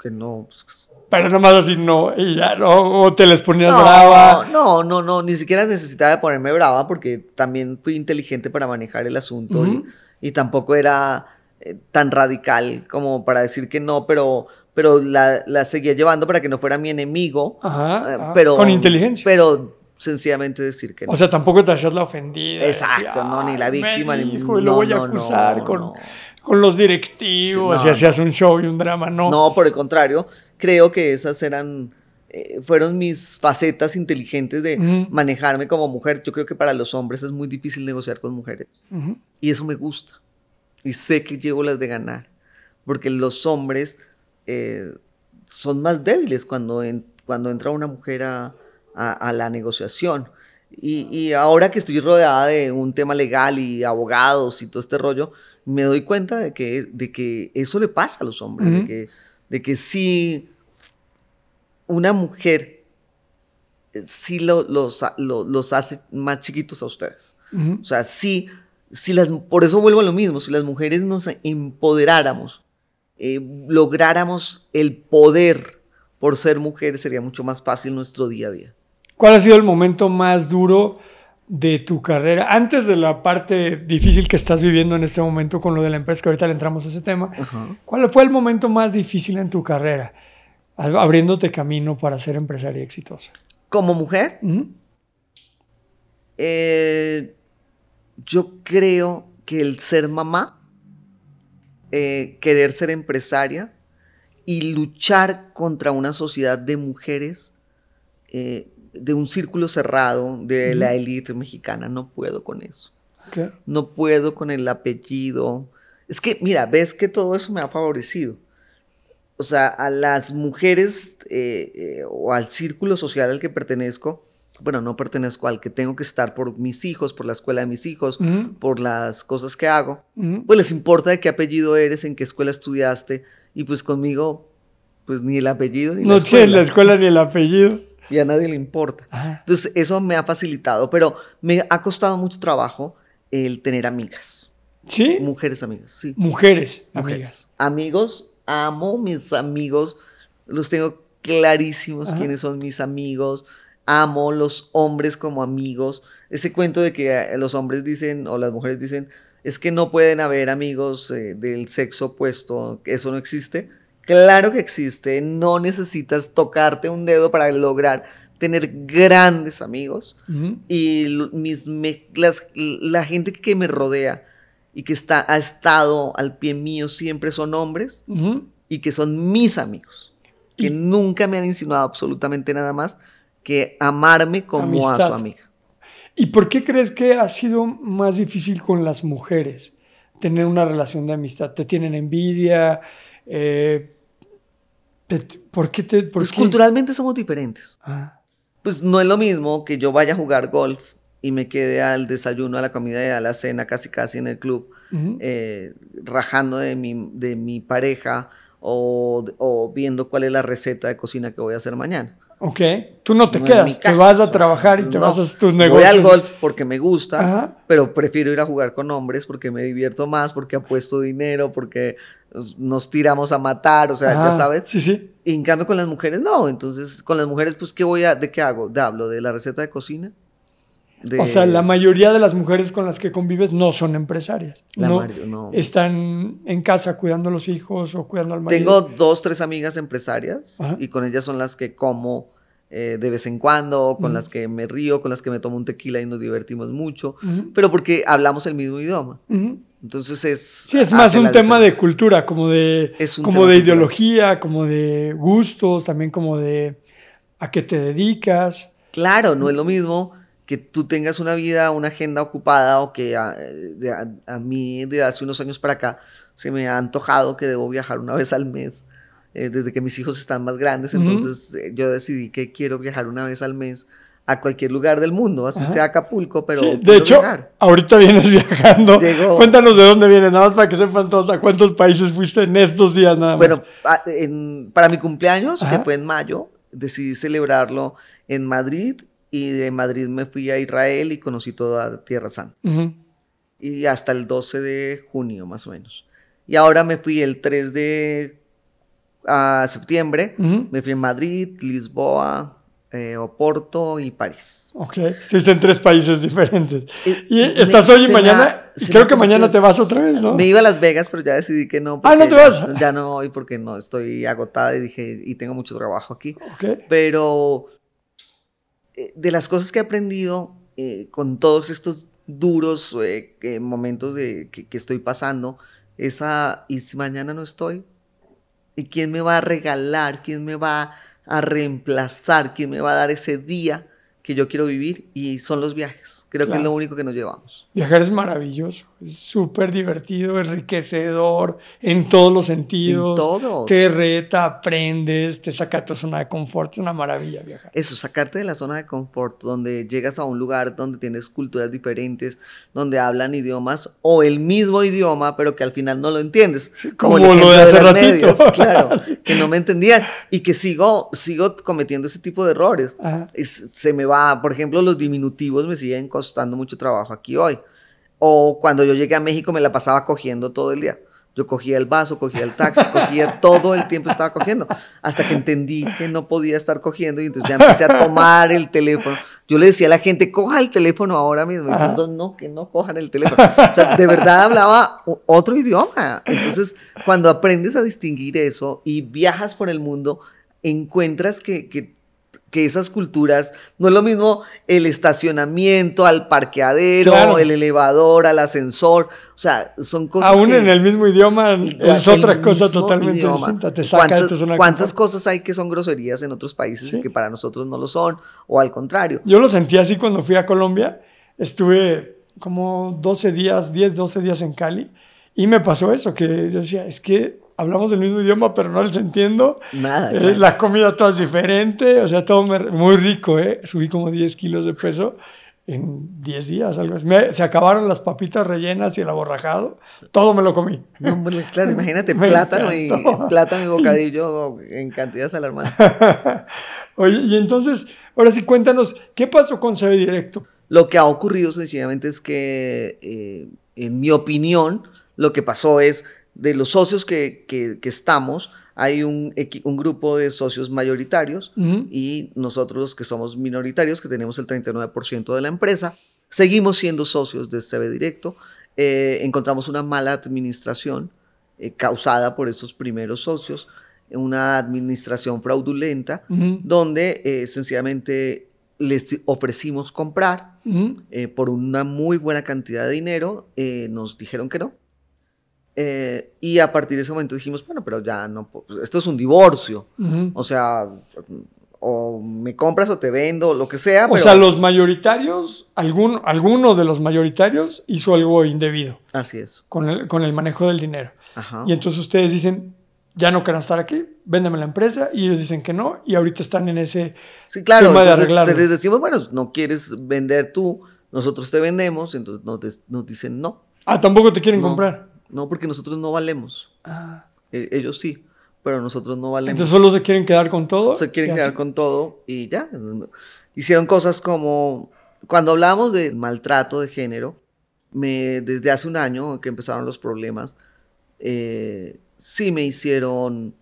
Que no. pues, Pero nomás así no, y ya no, o te les ponías No, brava. no, no, no, ni siquiera necesitaba de ponerme brava porque también fui inteligente para manejar el asunto y- tampoco era eh, tan radical como para decir que no, pero, pero la, la seguía llevando para que no fuera mi enemigo. Ajá, eh, ajá, pero, con inteligencia. Pero sencillamente decir que no. O sea, tampoco te hacías la ofendida. Exacto, decía, no, ni la "Ay, me víctima, ni- dijo, y lo no, voy a no, acusar no, con, los directivos Sí, y hacías un show y un drama, no. No, por el contrario, creo que esas eran, eh, fueron mis facetas inteligentes de manejarme como mujer. Yo creo que para los hombres es muy difícil negociar con mujeres Ujú. y eso me gusta. Y sé que llevo las de ganar, porque los hombres eh, son más débiles cuando, en- cuando entra una mujer a, a- a la negociación. Y, y ahora que estoy rodeada de un tema legal y abogados y todo este rollo, me doy cuenta de que, de que eso le pasa a los hombres, de, que, de que si una mujer eh, sí lo- los, lo- los hace más chiquitos a ustedes. O sea, sí, si las, por eso vuelvo a lo mismo, si las mujeres nos empoderáramos, eh, lográramos el poder por ser mujeres, sería mucho más fácil nuestro día a día. ¿Cuál ha sido el momento más duro de tu carrera? Antes de la parte difícil que estás viviendo en este momento con lo de la empresa, que ahorita le entramos a ese tema. ¿Cuál fue el momento más difícil en tu carrera? Ab- Abriéndote camino para ser empresaria exitosa. Como mujer, eh, yo creo que el ser mamá, eh, querer ser empresaria y luchar contra una sociedad de mujeres, eh, de un círculo cerrado de la élite mexicana, no puedo con eso. Ok. no puedo con el apellido. Es que, mira, ves que todo eso me ha favorecido. O sea, a las mujeres eh, eh, o al círculo social al que pertenezco, bueno, no pertenezco al que tengo que estar por mis hijos, por la escuela de mis hijos, por las cosas que hago, pues les importa de qué apellido eres, en qué escuela estudiaste, y pues conmigo, pues ni el apellido ni No la tienes la escuela. escuela ni el apellido. Y a nadie le importa. Ajá. Entonces, eso me ha facilitado, pero me ha costado mucho trabajo el tener amigas. ¿Sí? Mujeres amigas, sí. Mujeres, Mujeres. Amigos, amo mis amigos. Los tengo clarísimos quiénes son mis amigos. Amo los hombres como amigos. Ese cuento de que eh, los hombres dicen o las mujeres dicen es que no pueden haber amigos eh, del sexo opuesto, que eso no existe. Claro que existe. No necesitas tocarte un dedo para lograr tener grandes amigos. Y mis, la gente que me rodea y que está, ha estado al pie mío siempre son hombres y que son mis amigos, que nunca me han insinuado absolutamente nada más que amarme como a su amiga. ¿Y por qué crees que ha sido más difícil con las mujeres tener una relación de amistad? ¿Te tienen envidia? Eh, ¿Por qué te...? pues culturalmente somos diferentes. Ah. Pues no es lo mismo que yo vaya a jugar golf y me quede al desayuno, a la comida y a la cena casi casi en el club, eh, rajando de mi, de mi pareja o, o, viendo cuál es la receta de cocina que voy a hacer mañana. Ok, tú no te quedas, te vas a trabajar y te vas a tus negocios. Voy al golf porque me gusta, pero prefiero ir a jugar con hombres porque me divierto más, porque apuesto dinero, porque nos tiramos a matar, o sea, ya sabes. Sí, sí. Y en cambio con las mujeres no, entonces con las mujeres pues ¿qué voy a, de qué hago? ¿De hablo de la receta de cocina? O sea, la mayoría de las mujeres con las que convives no son empresarias. no, no, Están en casa cuidando a los hijos o cuidando al marido. Tengo dos, tres amigas empresarias y con ellas son las que como eh, de vez en cuando, con las que me río, con las que me tomo un tequila y nos divertimos mucho, pero porque hablamos el mismo idioma. Entonces es... Sí, es más un tema de cultura, como de, como de ideología, como de gustos, también como de a qué te dedicas. Claro, no es lo mismo que tú tengas una vida, una agenda ocupada o que a, mí de hace unos años para acá se me ha antojado que debo viajar una vez al mes, eh, desde que mis hijos están más grandes, entonces eh, yo decidí que quiero viajar una vez al mes a cualquier lugar del mundo, así sea Acapulco, pero... de hecho, ahorita vienes viajando. Cuéntanos de dónde vienes, nada más para que sepan todos a cuántos países fuiste en estos días nada más. Bueno, para mi cumpleaños, que fue en mayo, decidí celebrarlo en Madrid y de Madrid me fui a Israel y conocí toda Tierra Santa. Y hasta el 12 de junio, más o menos. Y ahora me fui el 3 de septiembre. Me fui a Madrid, Lisboa, eh, Oporto y París. Ok, estás en tres países diferentes. Y, estás hoy y mañana, creo que mañana te vas otra vez, ¿no? Me iba a Las Vegas, pero ya decidí que no. Ah, no te vas. Ya, no voy porque no, estoy agotada y dije, y tengo mucho trabajo aquí. Okay. Pero de las cosas que he aprendido eh, con todos estos duros eh, momentos de, que, que, estoy pasando, esa, y si mañana no estoy, ¿y quién me va a regalar? ¿Quién me va a reemplazar? ¿Quién me va a dar ese día que yo quiero vivir? Y son los viajes. Creo que es lo único que nos llevamos. Viajar es maravilloso, es súper divertido, enriquecedor en todos los sentidos. En todos. Te reta, aprendes, te saca de tu zona de confort, es una maravilla viajar. Eso, sacarte de la zona de confort, donde llegas a un lugar donde tienes culturas diferentes, donde hablan idiomas o el mismo idioma, pero que al final no lo entiendes. como, lo de hace ratito. Medios, claro, que no me entendían y que sigo, sigo cometiendo ese tipo de errores. se me va, por ejemplo, los diminutivos me siguen costando costando mucho trabajo aquí hoy. O cuando yo llegué a México me la pasaba cogiendo todo el día. Yo cogía el vaso, cogía el taxi, cogía todo el tiempo estaba cogiendo. Hasta que entendí que no podía estar cogiendo y entonces ya empecé a tomar el teléfono. Yo le decía a la gente, coja el teléfono ahora mismo. Y entonces, no, que no cojan el teléfono. O sea, de verdad hablaba otro idioma. Entonces, cuando aprendes a distinguir eso y viajas por el mundo, encuentras que, que que esas culturas, no es lo mismo el estacionamiento al parqueadero, el elevador, al ascensor, o sea, son cosas Aún en el mismo idioma es otra cosa totalmente distinta, te saca ¿Cuántas, ¿Cuántas cosas hay que son groserías en otros países que para nosotros no lo son, o al contrario? Yo lo sentí así cuando fui a Colombia, estuve como 12 días, 10, 12 días en Cali, y me pasó eso, que yo decía, es que hablamos el mismo idioma, pero no les entiendo. Nada. Eh, la comida toda es diferente, o sea, todo muy rico, ¿eh? Subí como 10 kilos de peso en 10 días, algo así. se acabaron las papitas rellenas y el aborrajado, todo me lo comí. claro, imagínate, plátano y, plátano y bocadillo en cantidades alarmantes. Oye, y entonces, ahora sí, cuéntanos, ¿qué pasó con CB Directo? Lo que ha ocurrido sencillamente es que... Eh, en mi opinión, lo que pasó es de los socios que, que, estamos, hay un, un, grupo de socios mayoritarios y nosotros que somos minoritarios, que tenemos el 39% de la empresa, seguimos siendo socios de CB Directo. Eh, encontramos una mala administración eh, causada por esos primeros socios, una administración fraudulenta, donde eh, sencillamente les ofrecimos comprar por una muy buena cantidad de dinero, nos dijeron que no eh, y a partir de ese momento dijimos, bueno, pero ya no, esto es un divorcio. O sea, o me compras o te vendo, lo que sea. O sea, los mayoritarios, algún, alguno de los mayoritarios hizo algo indebido. Así es. Con el, con el manejo del dinero. Y entonces ustedes dicen, ya no quiero estar aquí, véndeme la empresa. Y ellos dicen que no, y ahorita están en ese sí, claro, tema de arreglarlo. Les decimos, bueno, no quieres vender tú, nosotros te vendemos, entonces nos, nos dicen no. Ah, tampoco te quieren comprar. No, porque nosotros no valemos. Ah. E, ellos sí, pero nosotros no valemos. Entonces solo se quieren quedar con todo. Se quieren quedar con todo y ya. Hicieron cosas como, cuando hablamos de maltrato de género, me, desde hace un año que empezaron los problemas, eh, sí me hicieron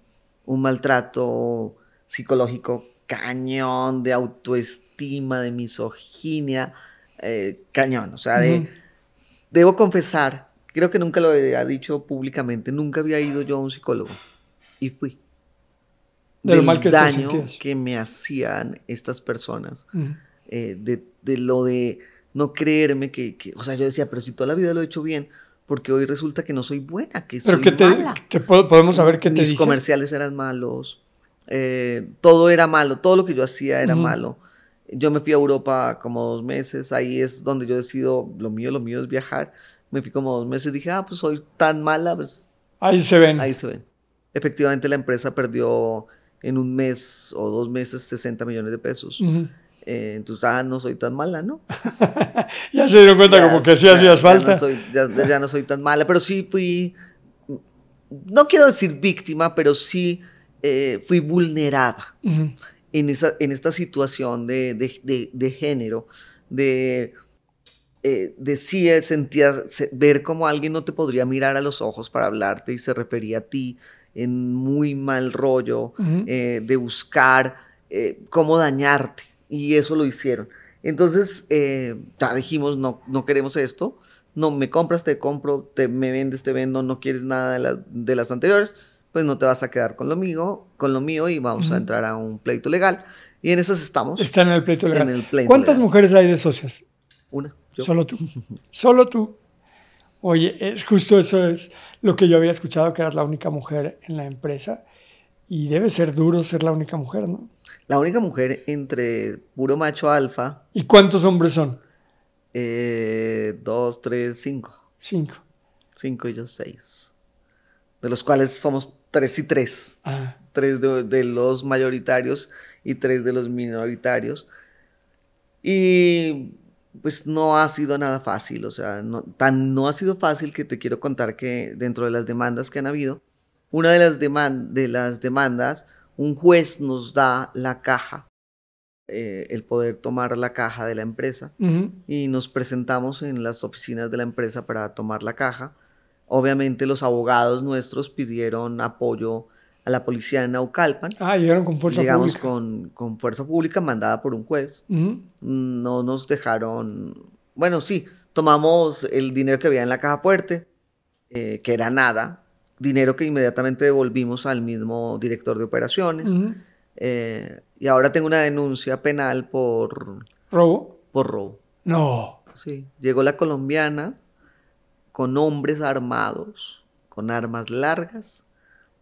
un maltrato psicológico cañón, de autoestima, de misoginia, eh, cañón. O sea, de, debo confesar Creo que nunca lo había dicho públicamente. Nunca había ido yo a un psicólogo. Y fui. De lo mal que daño que me hacían estas personas. Eh, de, lo de no creerme que, O sea, yo decía, pero si toda la vida lo he hecho bien, porque hoy resulta que no soy buena, que pero soy que te, mala. podemos saber qué te Mis comerciales eran malos. Eh, todo era malo. Todo lo que yo hacía era malo. Yo me fui a Europa como dos meses. Ahí es donde yo decido, lo mío, lo mío es viajar me fui como dos meses, dije, ah, pues soy tan mala, pues... Ahí se ven. Ahí se ven. Efectivamente, la empresa perdió en un mes o dos meses 60 millones de pesos. Eh, entonces, ah, no soy tan mala, ¿no? ya se dieron cuenta como que sí hacías falta. Ya no, soy, tan mala, pero sí fui, no quiero decir víctima, pero sí eh, fui vulnerada en, esa, en esta situación de, de, de género, de eh, decía, sentía ver cómo alguien no te podría mirar a los ojos para hablarte y se refería a ti en muy mal rollo, eh, de buscar eh, cómo dañarte. Y eso lo hicieron. Entonces, ya dijimos, no, no queremos esto. No me compras, te compro, te, me vendes, te vendo, no quieres nada de, de las anteriores, pues no te vas a quedar con lo mío, con lo mío y vamos a entrar a un pleito legal. Y en esas estamos. Están en el pleito legal. ¿Cuántas mujeres hay de socias? Una. Solo tú. Solo tú. Oye, es justo eso es lo que yo había escuchado, que eras la única mujer en la empresa. Y debe ser duro ser la única mujer, ¿no? La única mujer entre puro macho alfa. ¿Y cuántos hombres son? Eh, dos, tres, cinco. Cinco. Cinco y yo seis. De los cuales somos tres y tres. Ah. Tres de, de los mayoritarios y tres de los minoritarios. Y pues no ha sido nada fácil, o sea, no, tan no ha sido fácil que te quiero contar que dentro de las demandas que han habido, una de las, de las demandas, un juez nos da la caja, eh, el poder tomar la caja de la empresa y nos presentamos en las oficinas de la empresa para tomar la caja. Obviamente los abogados nuestros pidieron apoyo a la policía de Naucalpan. Ah, llegaron con fuerza Llegamos Con, con fuerza pública mandada por un juez. No nos dejaron, bueno, sí, tomamos el dinero que había en la caja fuerte, eh, que era nada, dinero que inmediatamente devolvimos al mismo director de operaciones. Eh, y ahora tengo una denuncia penal por... ¿Robo? Por robo. No. Sí, llegó la colombiana con hombres armados, con armas largas,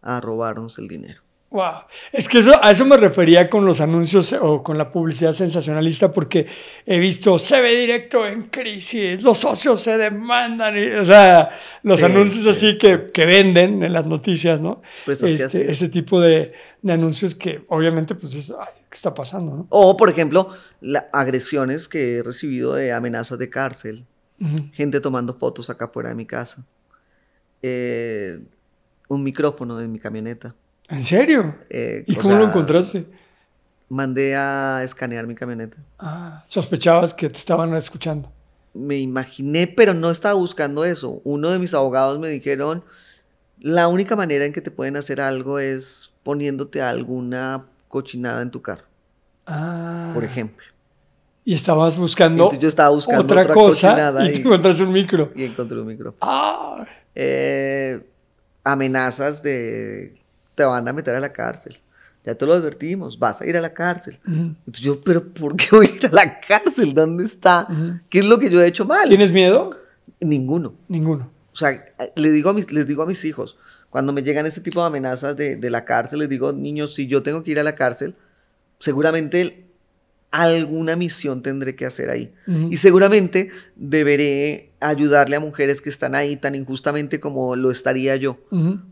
a robarnos el dinero. Wow. Es que eso, a eso me refería con los anuncios o con la publicidad sensacionalista, porque he visto se ve directo en crisis, los socios se demandan, o sea, los anuncios así Que, que, venden en las noticias, ¿no? Pues este, ese tipo de, de, anuncios que obviamente, pues es, ay, ¿qué está pasando? ¿no? O, por ejemplo, las agresiones que he recibido de amenazas de cárcel, gente tomando fotos acá fuera de mi casa. Eh, un micrófono en mi camioneta. ¿En serio? Eh, ¿Y cómo lo encontraste? Mandé a escanear mi camioneta. Ah, sospechabas que te estaban escuchando. me imaginé, pero no estaba buscando eso. Uno de mis abogados me dijeron, la única manera en que te pueden hacer algo es poniéndote alguna cochinada en tu carro, Ah. por ejemplo. Y estabas buscando, Entonces yo estaba buscando otra, otra cosa y te y- un micro. Y encontré un micrófono. Ah. Eh, amenazas de te van a meter a la cárcel. Ya te lo advertimos, vas a ir a la cárcel. Entonces yo, pero ¿por qué voy a ir a la cárcel? ¿Dónde está? ¿Qué es lo que yo he hecho mal? ¿Tienes miedo? Ninguno. Ninguno. O sea, le digo a mis, les digo a mis hijos, cuando me llegan ese tipo de amenazas de, de la cárcel, les digo, niños, si yo tengo que ir a la cárcel, seguramente alguna misión tendré que hacer ahí. Y seguramente deberé ayudarle a mujeres que están ahí tan injustamente como lo estaría yo.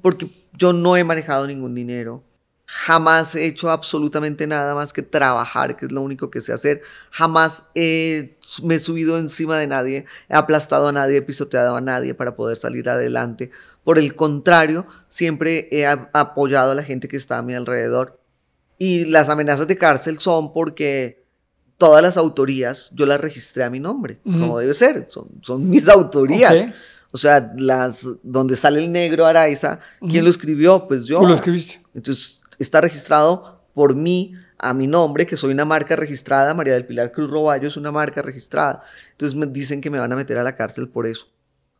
Porque yo no he manejado ningún dinero. Jamás he hecho absolutamente nada más que trabajar, que es lo único que sé hacer. Jamás he- me he subido encima de nadie, he aplastado a nadie, he pisoteado a nadie para poder salir adelante. Por el contrario, siempre he apoyado a la gente que está a mi alrededor. Y las amenazas de cárcel son porque todas las autorías yo las registré a mi nombre, como debe ser. Son, son mis autorías. O sea, las donde sale el negro Araiza, ¿quién lo escribió? Pues yo. Tú lo escribiste. Entonces, está registrado por mí, a mi nombre, que soy una marca registrada. María del Pilar Cruz Roballo es una marca registrada. Entonces, me dicen que me van a meter a la cárcel por eso.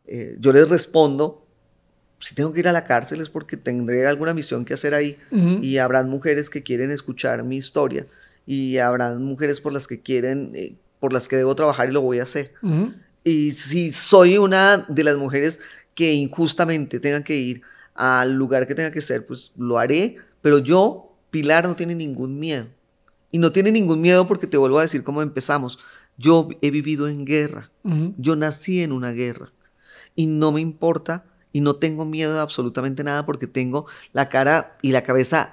Eh, yo les respondo, si tengo que ir a la cárcel es porque tendré alguna misión que hacer ahí. Y habrán mujeres que quieren escuchar mi historia. Y habrán mujeres por las que quieren, eh, por las que debo trabajar y lo voy a hacer. Y si soy una de las mujeres que injustamente tenga que ir al lugar que tenga que ser, pues lo haré. Pero yo, Pilar, no tiene ningún miedo. Y no tiene ningún miedo porque te vuelvo a decir cómo empezamos. Yo he vivido en guerra. Yo nací en una guerra. Y no me importa y no tengo miedo de absolutamente nada porque tengo la cara y la cabeza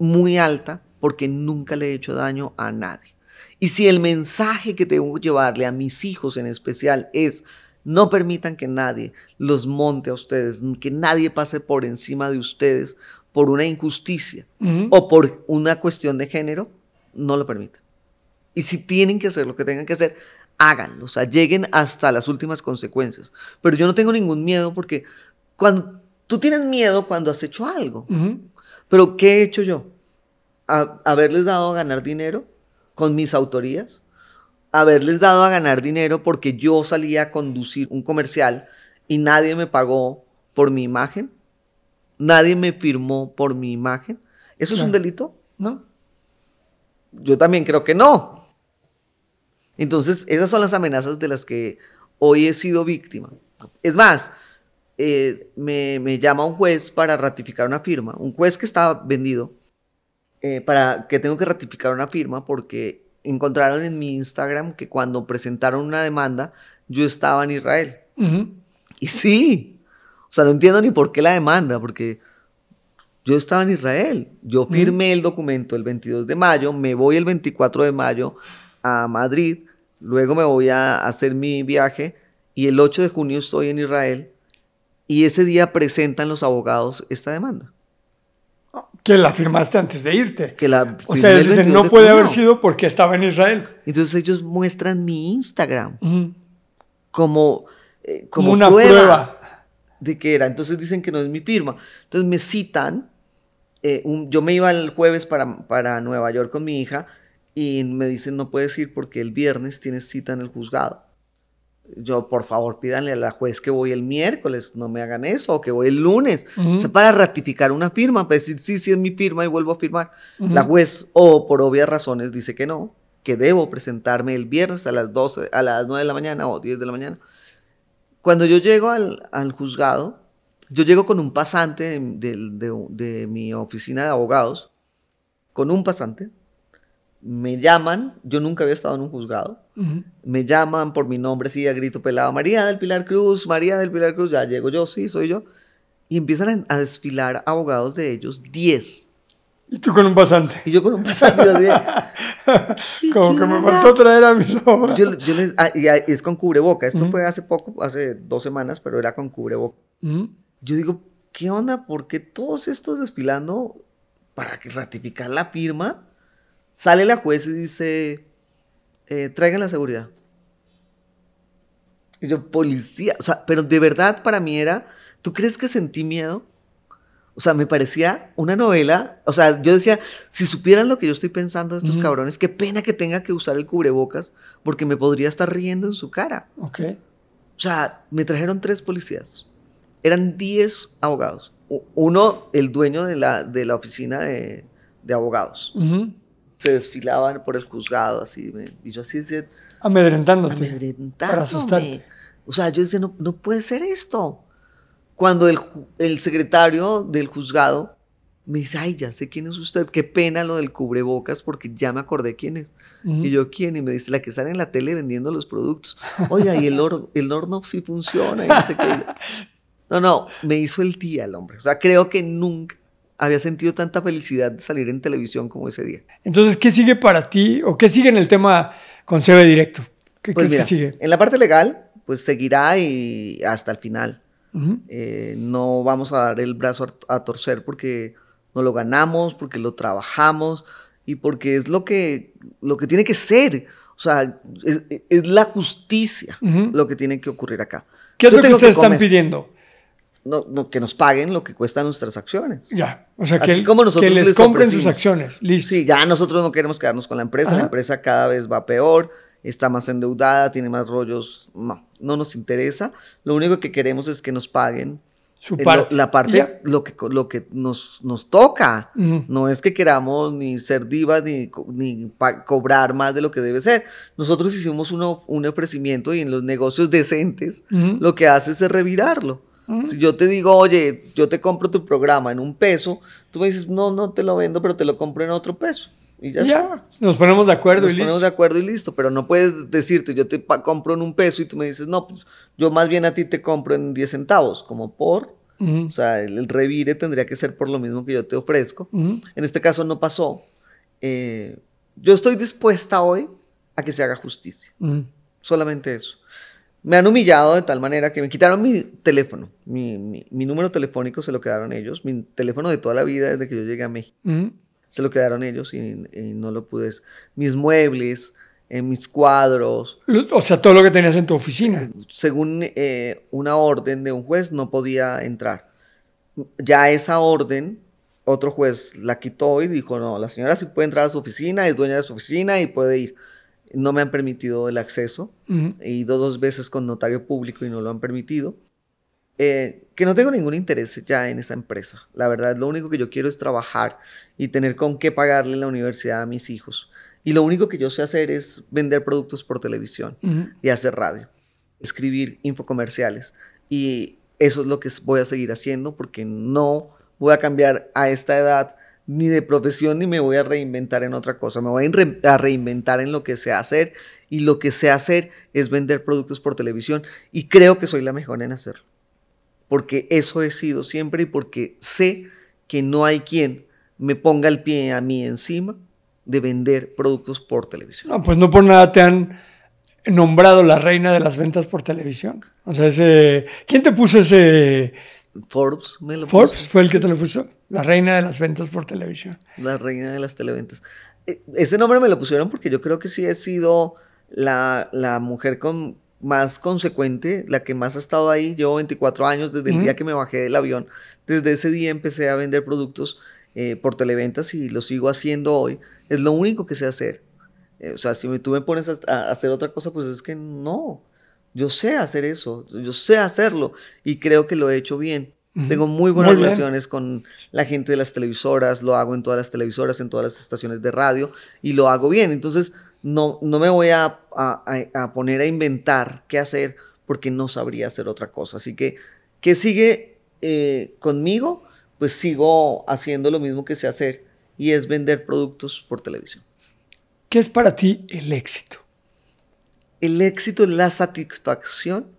muy alta porque nunca le he hecho daño a nadie. Y si el mensaje que tengo que llevarle a mis hijos en especial es no permitan que nadie los monte a ustedes, que nadie pase por encima de ustedes por una injusticia o por una cuestión de género, no lo permitan. Y si tienen que hacer lo que tengan que hacer, háganlo, o sea, lleguen hasta las últimas consecuencias. Pero yo no tengo ningún miedo porque cuando tú tienes miedo cuando has hecho algo. Pero ¿qué he hecho yo? A- haberles dado a ganar dinero con mis autorías, haberles dado a ganar dinero porque yo salía a conducir un comercial y nadie me pagó por mi imagen, nadie me firmó por mi imagen. ¿Eso es un delito? ¿No? Yo también creo que no. Entonces, esas son las amenazas de las que hoy he sido víctima. Es más, eh, me, me llama un juez para ratificar una firma, un juez que estaba vendido, eh, para que tengo que ratificar una firma porque encontraron en mi Instagram que cuando presentaron una demanda, yo estaba en Israel. Y sí, o sea, no entiendo ni por qué la demanda, porque yo estaba en Israel. Yo firmé el documento el 22 de mayo, me voy el 24 de mayo a Madrid, luego me voy a hacer mi viaje y el 8 de junio estoy en Israel y ese día presentan los abogados esta demanda. Que la firmaste antes de irte. Que la O sea, 22 no de puede haber sido porque estaba en Israel. Entonces ellos muestran mi Instagram como, eh, Como como, una prueba. prueba. de que era. Entonces dicen que no es mi firma. Entonces me citan. eh, un- yo me iba el jueves para, para Nueva York con mi hija y me dicen no puedes ir porque el viernes tienes cita en el juzgado. Yo, por favor, pídanle a la juez que voy el miércoles, no me hagan eso, o que voy el lunes. O sea, para ratificar una firma, para decir sí, sí es mi firma y vuelvo a firmar. La juez, o por obvias razones, dice que no, que debo presentarme el viernes a las 12, a las 9 de la mañana o 10 de la mañana. Cuando yo llego al, al juzgado, yo llego con un pasante de, de- de- de mi oficina de abogados, con un pasante, me llaman, yo nunca había estado en un juzgado, me llaman por mi nombre, sí, a grito pelado, María del Pilar Cruz, María del Pilar Cruz, ya llego yo, sí, soy yo, y empiezan a, desfilar abogados de ellos, 10, Y tú con un pasante. y yo con un pasante, yo así, Como que me faltó traer a mis ojos. yo, yo les, ah, y, es con cubreboca, esto fue hace poco, hace dos semanas, pero era con cubreboca. Yo digo, ¿qué onda? ¿Por qué todos estos desfilando para que ratificar la firma? Sale la juez y dice, eh, traigan la seguridad. Y yo, policía. O sea, pero de verdad para mí era, ¿tú crees que sentí miedo? O sea, me parecía una novela. O sea, yo decía, si supieran lo que yo estoy pensando de estos cabrones, qué pena que tenga que usar el cubrebocas porque me podría estar riendo en su cara. Ok. O sea, me trajeron tres policías. Eran diez abogados. Uno, el dueño de la, de la oficina de, de abogados. Se desfilaban por el juzgado, así. y yo así decía... Amedrentándote. Amedrentándome. Para asustarte. O sea, yo decía, no, no puede ser esto cuando el, el, secretario del juzgado me dice, ay, ya sé quién es usted, qué pena lo del cubrebocas porque ya me acordé quién es. Y yo, ¿quién? Y me dice, la que sale en la tele vendiendo los productos. Oiga, y el, horno, el horno sí funciona. Y no, sé qué. no, no, me hizo el día el hombre. O sea, creo que nunca había sentido tanta felicidad de salir en televisión como ese día. Entonces, ¿qué sigue para ti o qué sigue en el tema con CB Directo? ¿Qué pues crees que sigue? En la parte legal, pues seguirá y hasta el final. Eh, no vamos a dar el brazo a, torcer porque no lo ganamos, porque lo trabajamos y porque es lo que, lo que tiene que ser. O sea, es, la justicia lo que tiene que ocurrir acá. ¿Qué es lo que ustedes están pidiendo? No, que nos paguen lo que cuestan nuestras acciones. Ya, o sea, que, como nosotros que les, compren sus acciones. Listo. Sí, ya nosotros no queremos quedarnos con la empresa, la empresa cada vez va peor está más endeudada, tiene más rollos, no, no nos interesa. Lo único que queremos es que nos paguen Su parte. la parte, lo que, lo que nos, nos toca. No es que queramos ni ser divas ni, ni cobrar más de lo que debe ser. Nosotros hicimos uno, un ofrecimiento y en los negocios decentes lo que hace es revirarlo. Si yo te digo, oye, yo te compro tu programa en un peso, tú me dices, no, no te lo vendo, pero te lo compro en otro peso. Y ya, Nos ponemos de acuerdo y listo. Nos ponemos de acuerdo y listo, pero no puedes decirte, yo te compro en un peso y tú me dices, no, pues yo más bien a ti te compro en 10 centavos, como por. O sea, el, revire tendría que ser por lo mismo que yo te ofrezco. En este caso no pasó. Eh, yo estoy dispuesta hoy a que se haga justicia. Solamente eso. Me han humillado de tal manera que me quitaron mi teléfono. Mi, mi, número telefónico se lo quedaron ellos. Mi teléfono de toda la vida desde que yo llegué a México se lo quedaron ellos y, no lo pude. Mis muebles, eh, mis cuadros. O sea, todo lo que tenías en tu oficina. Según eh, una orden de un juez, no podía entrar. Ya esa orden, otro juez la quitó y dijo, no, la señora sí puede entrar a su oficina, es dueña de su oficina y puede ir. No me han permitido el acceso. He ido dos veces con notario público y no lo han permitido. Eh, que no tengo ningún interés ya en esa empresa. La verdad, lo único que yo quiero es trabajar y tener con qué pagarle la universidad a mis hijos. Y lo único que yo sé hacer es vender productos por televisión y hacer radio, escribir infocomerciales. Y eso es lo que voy a seguir haciendo porque no voy a cambiar a esta edad ni de profesión ni me voy a reinventar en otra cosa. Me voy a reinventar en lo que sé hacer y lo que sé hacer es vender productos por televisión y creo que soy la mejor en hacerlo porque eso he sido siempre y porque sé que no hay quien me ponga el pie a mí encima de vender productos por televisión. No, pues no por nada te han nombrado la reina de las ventas por televisión. O sea, ese... ¿quién te puso ese... Forbes me lo Forbes fue el que te lo puso. La reina de las ventas por televisión. La reina de las televentas. E, ese nombre me lo pusieron porque yo creo que sí he sido la, la mujer con más consecuente, la que más ha estado ahí. Llevo 24 años desde el día que me bajé del avión. Desde ese día empecé a vender productos eh, por televentas y lo sigo haciendo hoy. Es lo único que sé hacer. Eh, o sea, si me, tú me pones a, hacer otra cosa, pues es que no. Yo sé hacer eso, yo sé hacerlo y creo que lo he hecho bien. Tengo muy buenas relaciones con la gente de las televisoras, lo hago en todas las televisoras, en todas las estaciones de radio y lo hago bien. Entonces, no, no me voy a, poner a inventar qué hacer porque no sabría hacer otra cosa. Así que, ¿qué sigue eh, conmigo? Pues sigo haciendo lo mismo que sé hacer y es vender productos por televisión. ¿Qué es para ti el éxito? El éxito es la satisfacción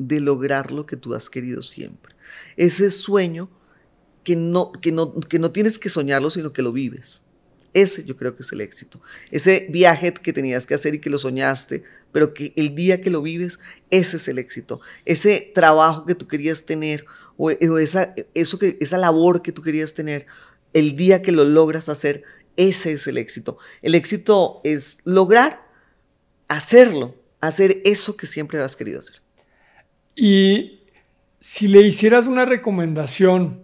de lograr lo que tú has querido siempre. Ese sueño que no, que no, que no tienes que soñarlo, sino que lo vives. Ese yo creo que es el éxito. Ese viaje que tenías que hacer y que lo soñaste, pero que el día que lo vives, ese es el éxito. Ese trabajo que tú querías tener o, esa, eso que, esa labor que tú querías tener, el día que lo logras hacer, ese es el éxito. El éxito es lograr hacerlo, hacer eso que siempre has querido hacer. Y si le hicieras una recomendación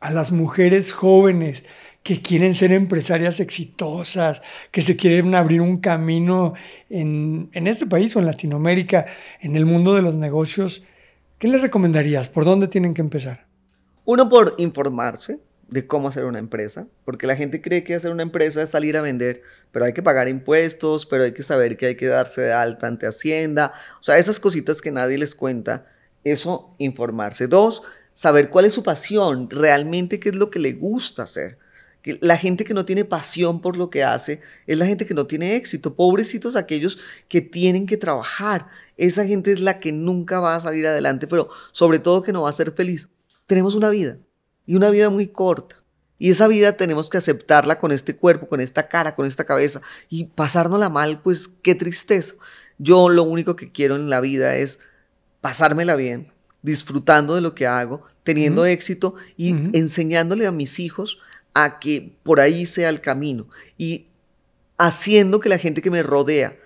a las mujeres jóvenes que quieren ser empresarias exitosas, que se quieren abrir un camino en, en este país o en Latinoamérica, en el mundo de los negocios, ¿qué les recomendarías? ¿Por dónde tienen que empezar? Uno, por informarse de cómo hacer una empresa, porque la gente cree que hacer una empresa es salir a vender, pero hay que pagar impuestos, pero hay que saber que hay que darse de alta ante Hacienda, o sea, esas cositas que nadie les cuenta, eso, informarse. Dos, saber cuál es su pasión, realmente qué es lo que le gusta hacer. La gente que no tiene pasión por lo que hace es la gente que no tiene éxito. Pobrecitos aquellos que tienen que trabajar. Esa gente es la que nunca va a salir adelante, pero sobre todo que no va a ser feliz. Tenemos una vida y una vida muy corta. Y esa vida tenemos que aceptarla con este cuerpo, con esta cara, con esta cabeza. Y pasárnosla mal, pues qué tristeza. Yo lo único que quiero en la vida es pasármela bien, disfrutando de lo que hago, teniendo éxito y enseñándole a mis hijos a que por ahí sea el camino. Y haciendo que la gente que me rodea,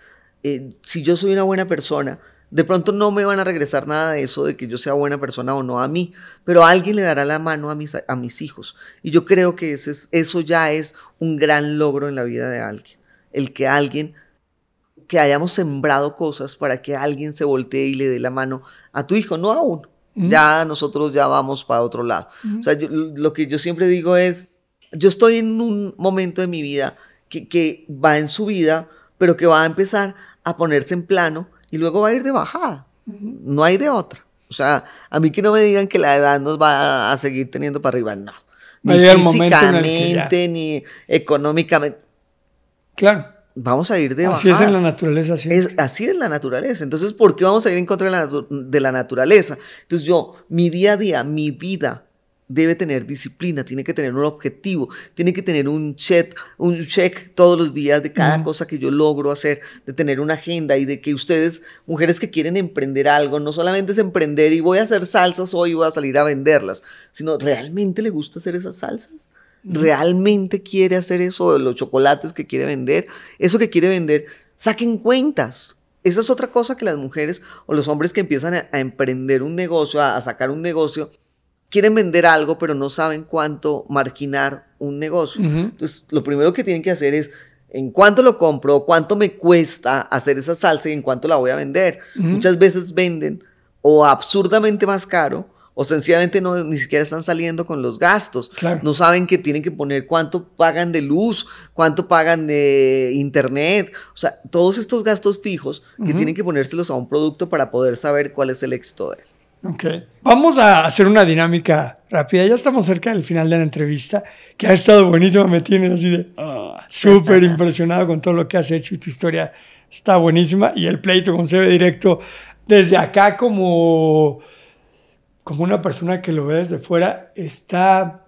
eh, si yo soy una buena persona, de pronto no me van a regresar nada de eso, de que yo sea buena persona o no a mí, pero alguien le dará la mano a mis, a mis hijos. Y yo creo que ese es, eso ya es un gran logro en la vida de alguien. El que alguien, que hayamos sembrado cosas para que alguien se voltee y le dé la mano a tu hijo, no a uno. Ya nosotros ya vamos para otro lado. O sea, lo que yo siempre digo es, yo estoy en un momento de mi vida que, que va en su vida, pero que va a empezar a ponerse en plano y luego va a ir de bajada. No hay de otra. O sea, a mí que no me digan que la edad nos va a seguir teniendo para arriba, no. Ni físicamente, ni económicamente. Claro. Vamos a ir de bajada. Así es en la naturaleza. sí. así es la naturaleza. Entonces, ¿por qué vamos a ir en contra de la, de la naturaleza? Entonces, yo, mi día a día, mi vida, debe tener disciplina, tiene que tener un objetivo, tiene que tener un check, un check todos los días de cada cosa que yo logro hacer, de tener una agenda y de que ustedes, mujeres que quieren emprender algo, no solamente es emprender y voy a hacer salsas hoy y voy a salir a venderlas, sino realmente le gusta hacer esas salsas. ¿Realmente quiere hacer eso? Los chocolates que quiere vender, eso que quiere vender, saquen cuentas, esa es otra cosa que las mujeres o los hombres que empiezan a, emprender un negocio, a, sacar un negocio, quieren vender algo, pero no saben cuánto marginar un negocio. Entonces, lo primero que tienen que hacer es, ¿en cuánto lo compro? ¿Cuánto me cuesta hacer esa salsa y en cuánto la voy a vender? Muchas veces venden o absurdamente más caro o sencillamente no, ni siquiera están saliendo con los gastos. No saben que tienen que poner cuánto pagan de luz, cuánto pagan de internet. O sea, todos estos gastos fijos que tienen que ponérselos a un producto para poder saber cuál es el éxito de él. Ok. Vamos a hacer una dinámica rápida. Ya estamos cerca del final de la entrevista, que ha estado buenísima. Me tienes así de ah, súper impresionado con todo lo que has hecho y tu historia está buenísima. Y el pleito con CB Directo desde acá como, como una persona que lo ve desde fuera está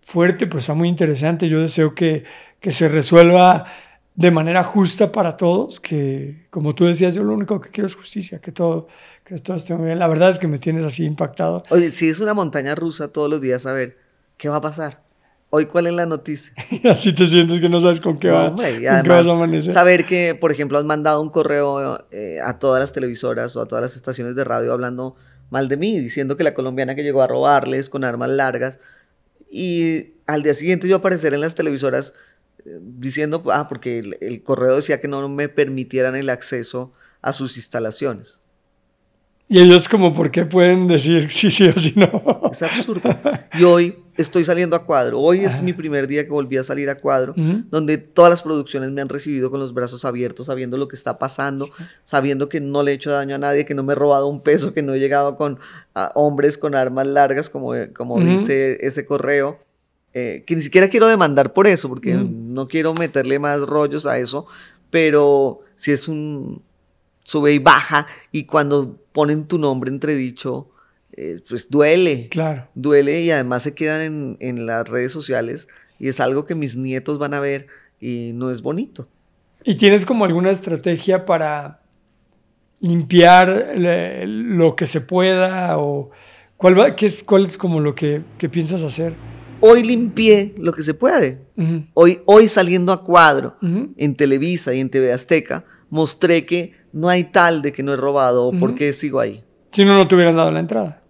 fuerte, pero está muy interesante. Yo deseo que, que se resuelva de manera justa para todos, que como tú decías, yo lo único que quiero es justicia, que todo esto esté muy bien. La verdad es que me tienes así impactado. Oye, si es una montaña rusa todos los días, a ver, ¿qué va a pasar? Hoy, ¿cuál es la noticia? así te sientes que no sabes con qué, va, vas a amanecer. Saber que, por ejemplo, has mandado un correo eh, a todas las televisoras o a todas las estaciones de radio hablando mal de mí, diciendo que la colombiana que llegó a robarles con armas largas. Y al día siguiente yo aparecer en las televisoras eh, diciendo, ah, porque el correo decía que no me permitieran el acceso a sus instalaciones. Y ellos como, ¿por qué pueden decir sí, sí o sí no? Es absurdo. Y hoy estoy saliendo a cuadro. Hoy es mi primer día que volví a salir a cuadro, donde todas las producciones me han recibido con los brazos abiertos, sabiendo lo que está pasando, sabiendo que no le he hecho daño a nadie, que no me he robado un peso, que no he llegado con hombres con armas largas, como, como dice ese correo. Eh, que ni siquiera quiero demandar por eso, porque no quiero meterle más rollos a eso, pero si es un, sube y baja, y cuando ponen tu nombre entredicho, eh, pues duele. Claro. Duele y además se quedan en, las redes sociales y es algo que mis nietos van a ver y no es bonito. ¿Y tienes como alguna estrategia para limpiar lo que se pueda o cuál, qué es, cuál es como lo que, piensas hacer? Hoy limpié lo que se puede. hoy, hoy saliendo a cuadro en Televisa y en TV Azteca, mostré que no hay tal de que no he robado o por qué sigo ahí. Si no, no te hubieran dado la entrada.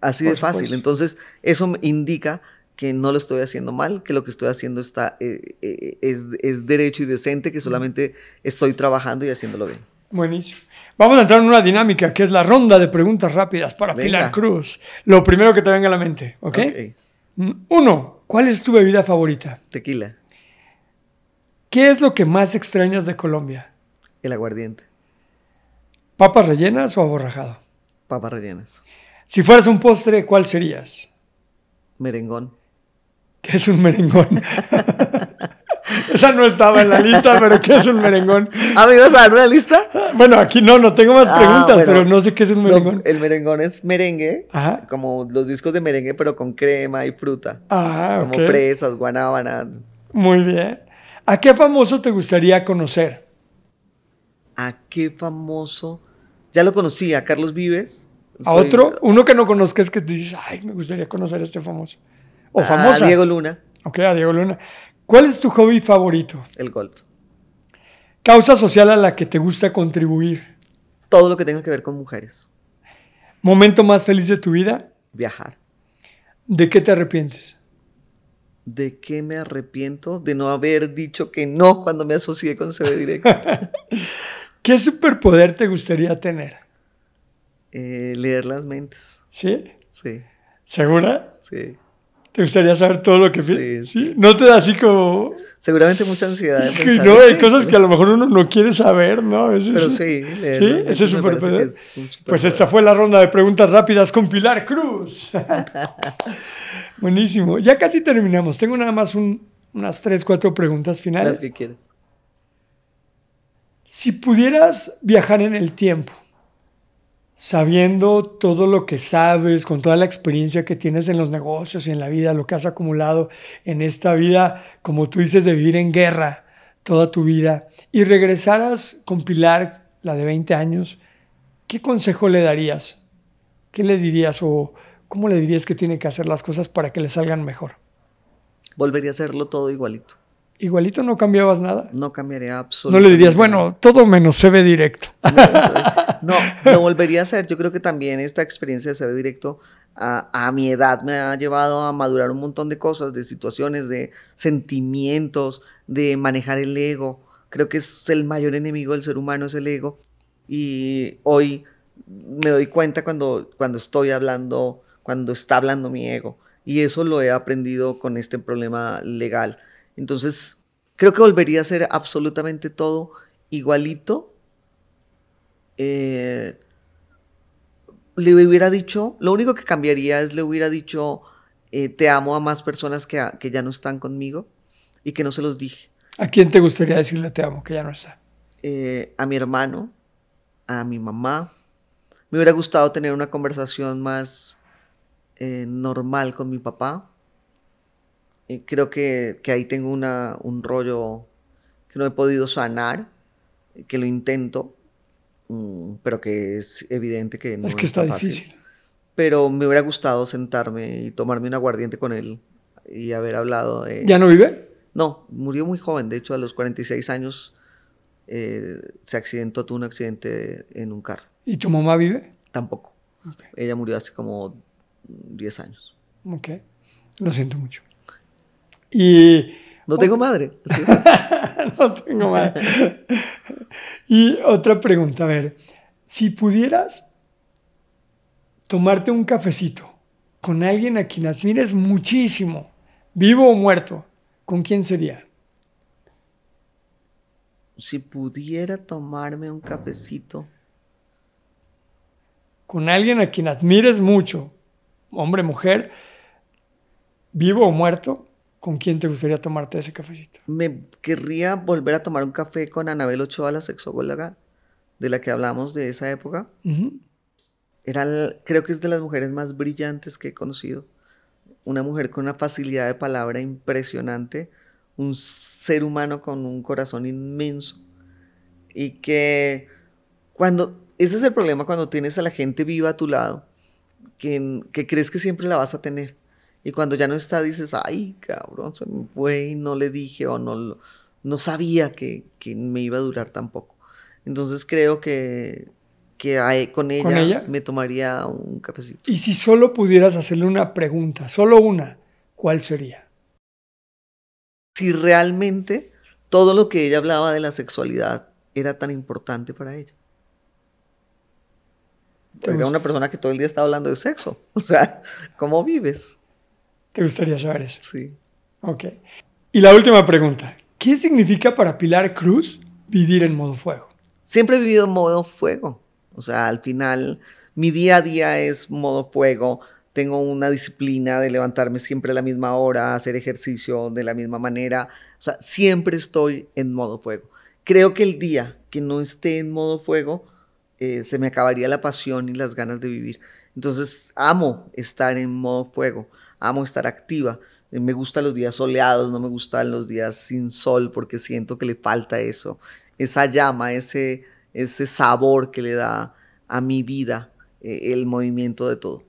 Así de fácil. Entonces, eso indica que no lo estoy haciendo mal, que lo que estoy haciendo está, eh, eh, es, derecho y decente, que solamente estoy trabajando y haciéndolo bien. Buenísimo. Vamos a entrar en una dinámica que es la ronda de preguntas rápidas para Pilar Cruz. Lo primero que te venga a la mente, ¿ok? Mm, uno, ¿cuál es tu bebida favorita? Tequila. ¿Qué es lo que más extrañas de Colombia? El aguardiente. ¿Papas rellenas o aborrajado? Papas rellenas. Si fueras un postre, ¿cuál serías? Merengón. ¿Qué es un merengón? Esa no estaba en la lista, pero ¿qué es un merengón? ¿Ah, me ibas a una lista? Bueno, aquí no, no tengo más ah, preguntas, pero no sé qué es un merengón. el merengón es merengue, como los discos de merengue, pero con crema y fruta. Ah, Como fresas, guanábana. Muy bien. ¿A qué famoso te gustaría conocer? ¿A qué famoso? Ya lo conocí, a Carlos Vives. ¿A otro? Uno que no conozcas que te dices, ay, me gustaría conocer a este famoso. O famosa. A Diego Luna. Ok, a Diego Luna. ¿Cuál es tu hobby favorito? El golf. ¿Causa social a la que te gusta contribuir? Todo lo que tenga que ver con mujeres. ¿Momento más feliz de tu vida? Viajar. ¿De qué te arrepientes? ¿De qué me arrepiento? De no haber dicho que no cuando me asocié con CB Directo. ¿Qué superpoder te gustaría tener? Eh, leer las mentes. ¿Sí? Sí. ¿Segura? Sí. ¿Te gustaría saber todo lo que... Sí, sí. ¿No te da así como...? Seguramente mucha ansiedad de pensar. No, hay cosas que a lo mejor uno no quiere saber, ¿no? Pero sí, ¿Sí? Ese es superpoder. Pues esta fue la ronda de preguntas rápidas con Pilar Cruz. Buenísimo. Ya casi terminamos. Tengo nada más unas tres, cuatro preguntas finales. Las que quieras. Si pudieras viajar en el tiempo, sabiendo todo lo que sabes, con toda la experiencia que tienes en los negocios y en la vida, lo que has acumulado en esta vida, como tú dices, de vivir en guerra toda tu vida, y regresaras con Pilar, la de 20 años, ¿qué consejo le darías? ¿Qué le dirías o cómo le dirías que tiene que hacer las cosas para que le salgan mejor? Volvería a hacerlo todo igualito. Igualito no cambiabas nada. No cambiaría absolutamente. No le dirías, bueno, todo menos se ve directo. No, lo volvería a hacer. Yo creo que también esta experiencia de se ve directo a, a, mi edad me ha llevado a madurar un montón de cosas, de situaciones, de sentimientos, de manejar el ego. Creo que es el mayor enemigo del ser humano, es el ego. Y hoy me doy cuenta cuando, cuando estoy hablando, cuando está hablando mi ego. Y eso lo he aprendido con este problema legal entonces, creo que volvería a ser absolutamente todo igualito. Eh, le hubiera dicho, lo único que cambiaría es le hubiera dicho, eh, te amo a más personas que, que ya no están conmigo y que no se los dije. ¿A quién te gustaría decirle te amo que ya no está? Eh, a mi hermano, a mi mamá. Me hubiera gustado tener una conversación más normal con mi papá creo que, ahí tengo una, un rollo que no he podido sanar, que lo intento, mm, pero que es evidente que no es que está, difícil. Pero me hubiera gustado sentarme y tomarme un aguardiente con él y haber hablado. ¿Ya no vive? No, murió muy joven. De hecho, a los 46 años eh, se accidentó, tuvo un accidente en un carro. ¿Y tu mamá vive? Tampoco. Ella murió hace como 10 años. Ok. Lo siento mucho. Y... No tengo madre. no tengo madre. y otra pregunta, a ver, si pudieras tomarte un cafecito con alguien a quien admires muchísimo, vivo o muerto, ¿con quién sería? Si pudiera tomarme un cafecito. Con alguien a quien admires mucho, hombre, mujer, vivo o muerto, ¿Con quién te gustaría tomarte ese cafecito? Me querría volver a tomar un café con Anabel Ochoa, la sexóloga de la que hablamos de esa época. Era, creo que es de las mujeres más brillantes que he conocido. Una mujer con una facilidad de palabra impresionante, un ser humano con un corazón inmenso. Y que cuando, ese es el problema cuando tienes a la gente viva a tu lado, que, que crees que siempre la vas a tener y cuando ya no está, dices, ay, cabrón, se me fue y no le dije o no, no sabía que, me iba a durar tampoco. Entonces creo que que hay con ella, me tomaría un cafecito. Y si solo pudieras hacerle una pregunta, solo una, ¿cuál sería? Si realmente todo lo que ella hablaba de la sexualidad era tan importante para ella. Era una persona que todo el día estaba hablando de sexo. O sea, ¿cómo vives? ¿Te gustaría saber eso? Sí. Ok. Y la última pregunta. ¿Qué significa para Pilar Cruz vivir en modo fuego? Siempre he vivido en modo fuego. O sea, al final mi día a día es modo fuego. Tengo una disciplina de levantarme siempre a la misma hora, hacer ejercicio de la misma manera. O sea, siempre estoy en modo fuego. Creo que el día que no esté en modo fuego, eh, se me acabaría la pasión y las ganas de vivir. Entonces, amo estar en modo fuego, amo estar activa. Eh, me gustan los días soleados, no me gustan los días sin sol porque siento que le falta eso, esa llama, ese, ese sabor que le da a mi vida eh, el movimiento de todo.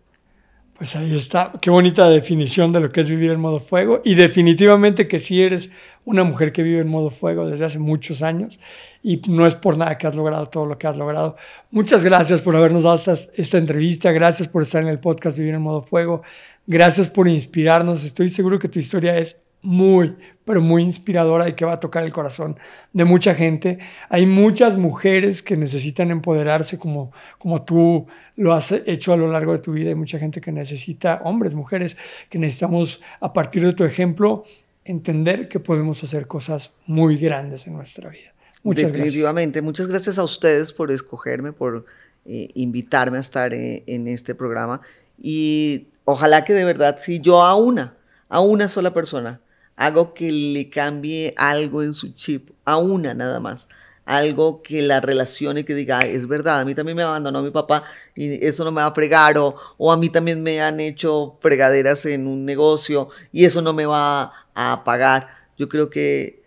Pues ahí está, qué bonita definición de lo que es vivir en modo fuego y definitivamente que si eres una mujer que vive en modo fuego desde hace muchos años y no es por nada que has logrado todo lo que has logrado. Muchas gracias por habernos dado esta, esta entrevista, gracias por estar en el podcast Vivir en modo fuego, gracias por inspirarnos, estoy seguro que tu historia es muy, pero muy inspiradora y que va a tocar el corazón de mucha gente. Hay muchas mujeres que necesitan empoderarse como, como tú lo has hecho a lo largo de tu vida. Hay mucha gente que necesita, hombres, mujeres, que necesitamos, a partir de tu ejemplo, entender que podemos hacer cosas muy grandes en nuestra vida. Muchas Definitivamente. Muchas gracias a ustedes por escogerme, por eh, invitarme a estar eh, en este programa. Y ojalá que de verdad, si yo a una, a una sola persona, hago que le cambie algo en su chip, a una nada más. Algo que la relacione, que diga, es verdad, a mí también me abandonó mi papá y eso no me va a fregar, o, o a mí también me han hecho fregaderas en un negocio y eso no me va a pagar. Yo creo que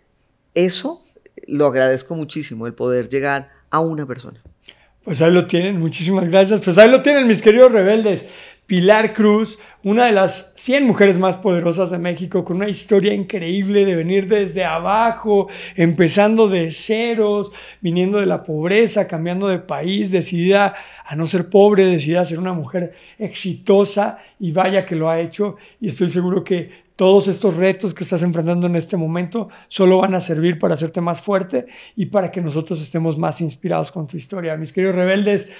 eso lo agradezco muchísimo, el poder llegar a una persona. Pues ahí lo tienen, muchísimas gracias. Pues ahí lo tienen mis queridos rebeldes. Pilar Cruz, una de las 100 mujeres más poderosas de México, con una historia increíble de venir desde abajo, empezando de ceros, viniendo de la pobreza, cambiando de país, decidida a no ser pobre, decidida a ser una mujer exitosa y vaya que lo ha hecho y estoy seguro que todos estos retos que estás enfrentando en este momento solo van a servir para hacerte más fuerte y para que nosotros estemos más inspirados con tu historia. Mis queridos rebeldes,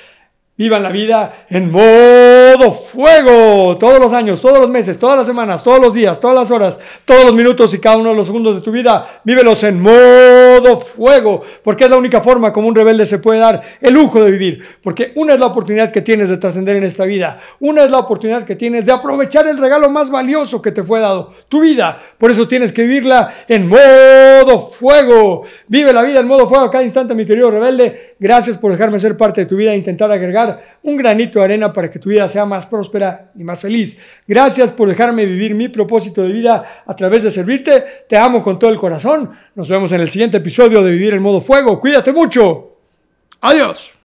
Vivan la vida en modo fuego. Todos los años, todos los meses, todas las semanas, todos los días, todas las horas, todos los minutos y cada uno de los segundos de tu vida. Vívelos en modo fuego. Porque es la única forma como un rebelde se puede dar el lujo de vivir. Porque una es la oportunidad que tienes de trascender en esta vida. Una es la oportunidad que tienes de aprovechar el regalo más valioso que te fue dado, tu vida. Por eso tienes que vivirla en modo fuego. Vive la vida en modo fuego cada instante, mi querido rebelde. Gracias por dejarme ser parte de tu vida e intentar agregar un granito de arena para que tu vida sea más próspera y más feliz. Gracias por dejarme vivir mi propósito de vida a través de servirte. Te amo con todo el corazón. Nos vemos en el siguiente episodio de Vivir en modo fuego. Cuídate mucho. Adiós.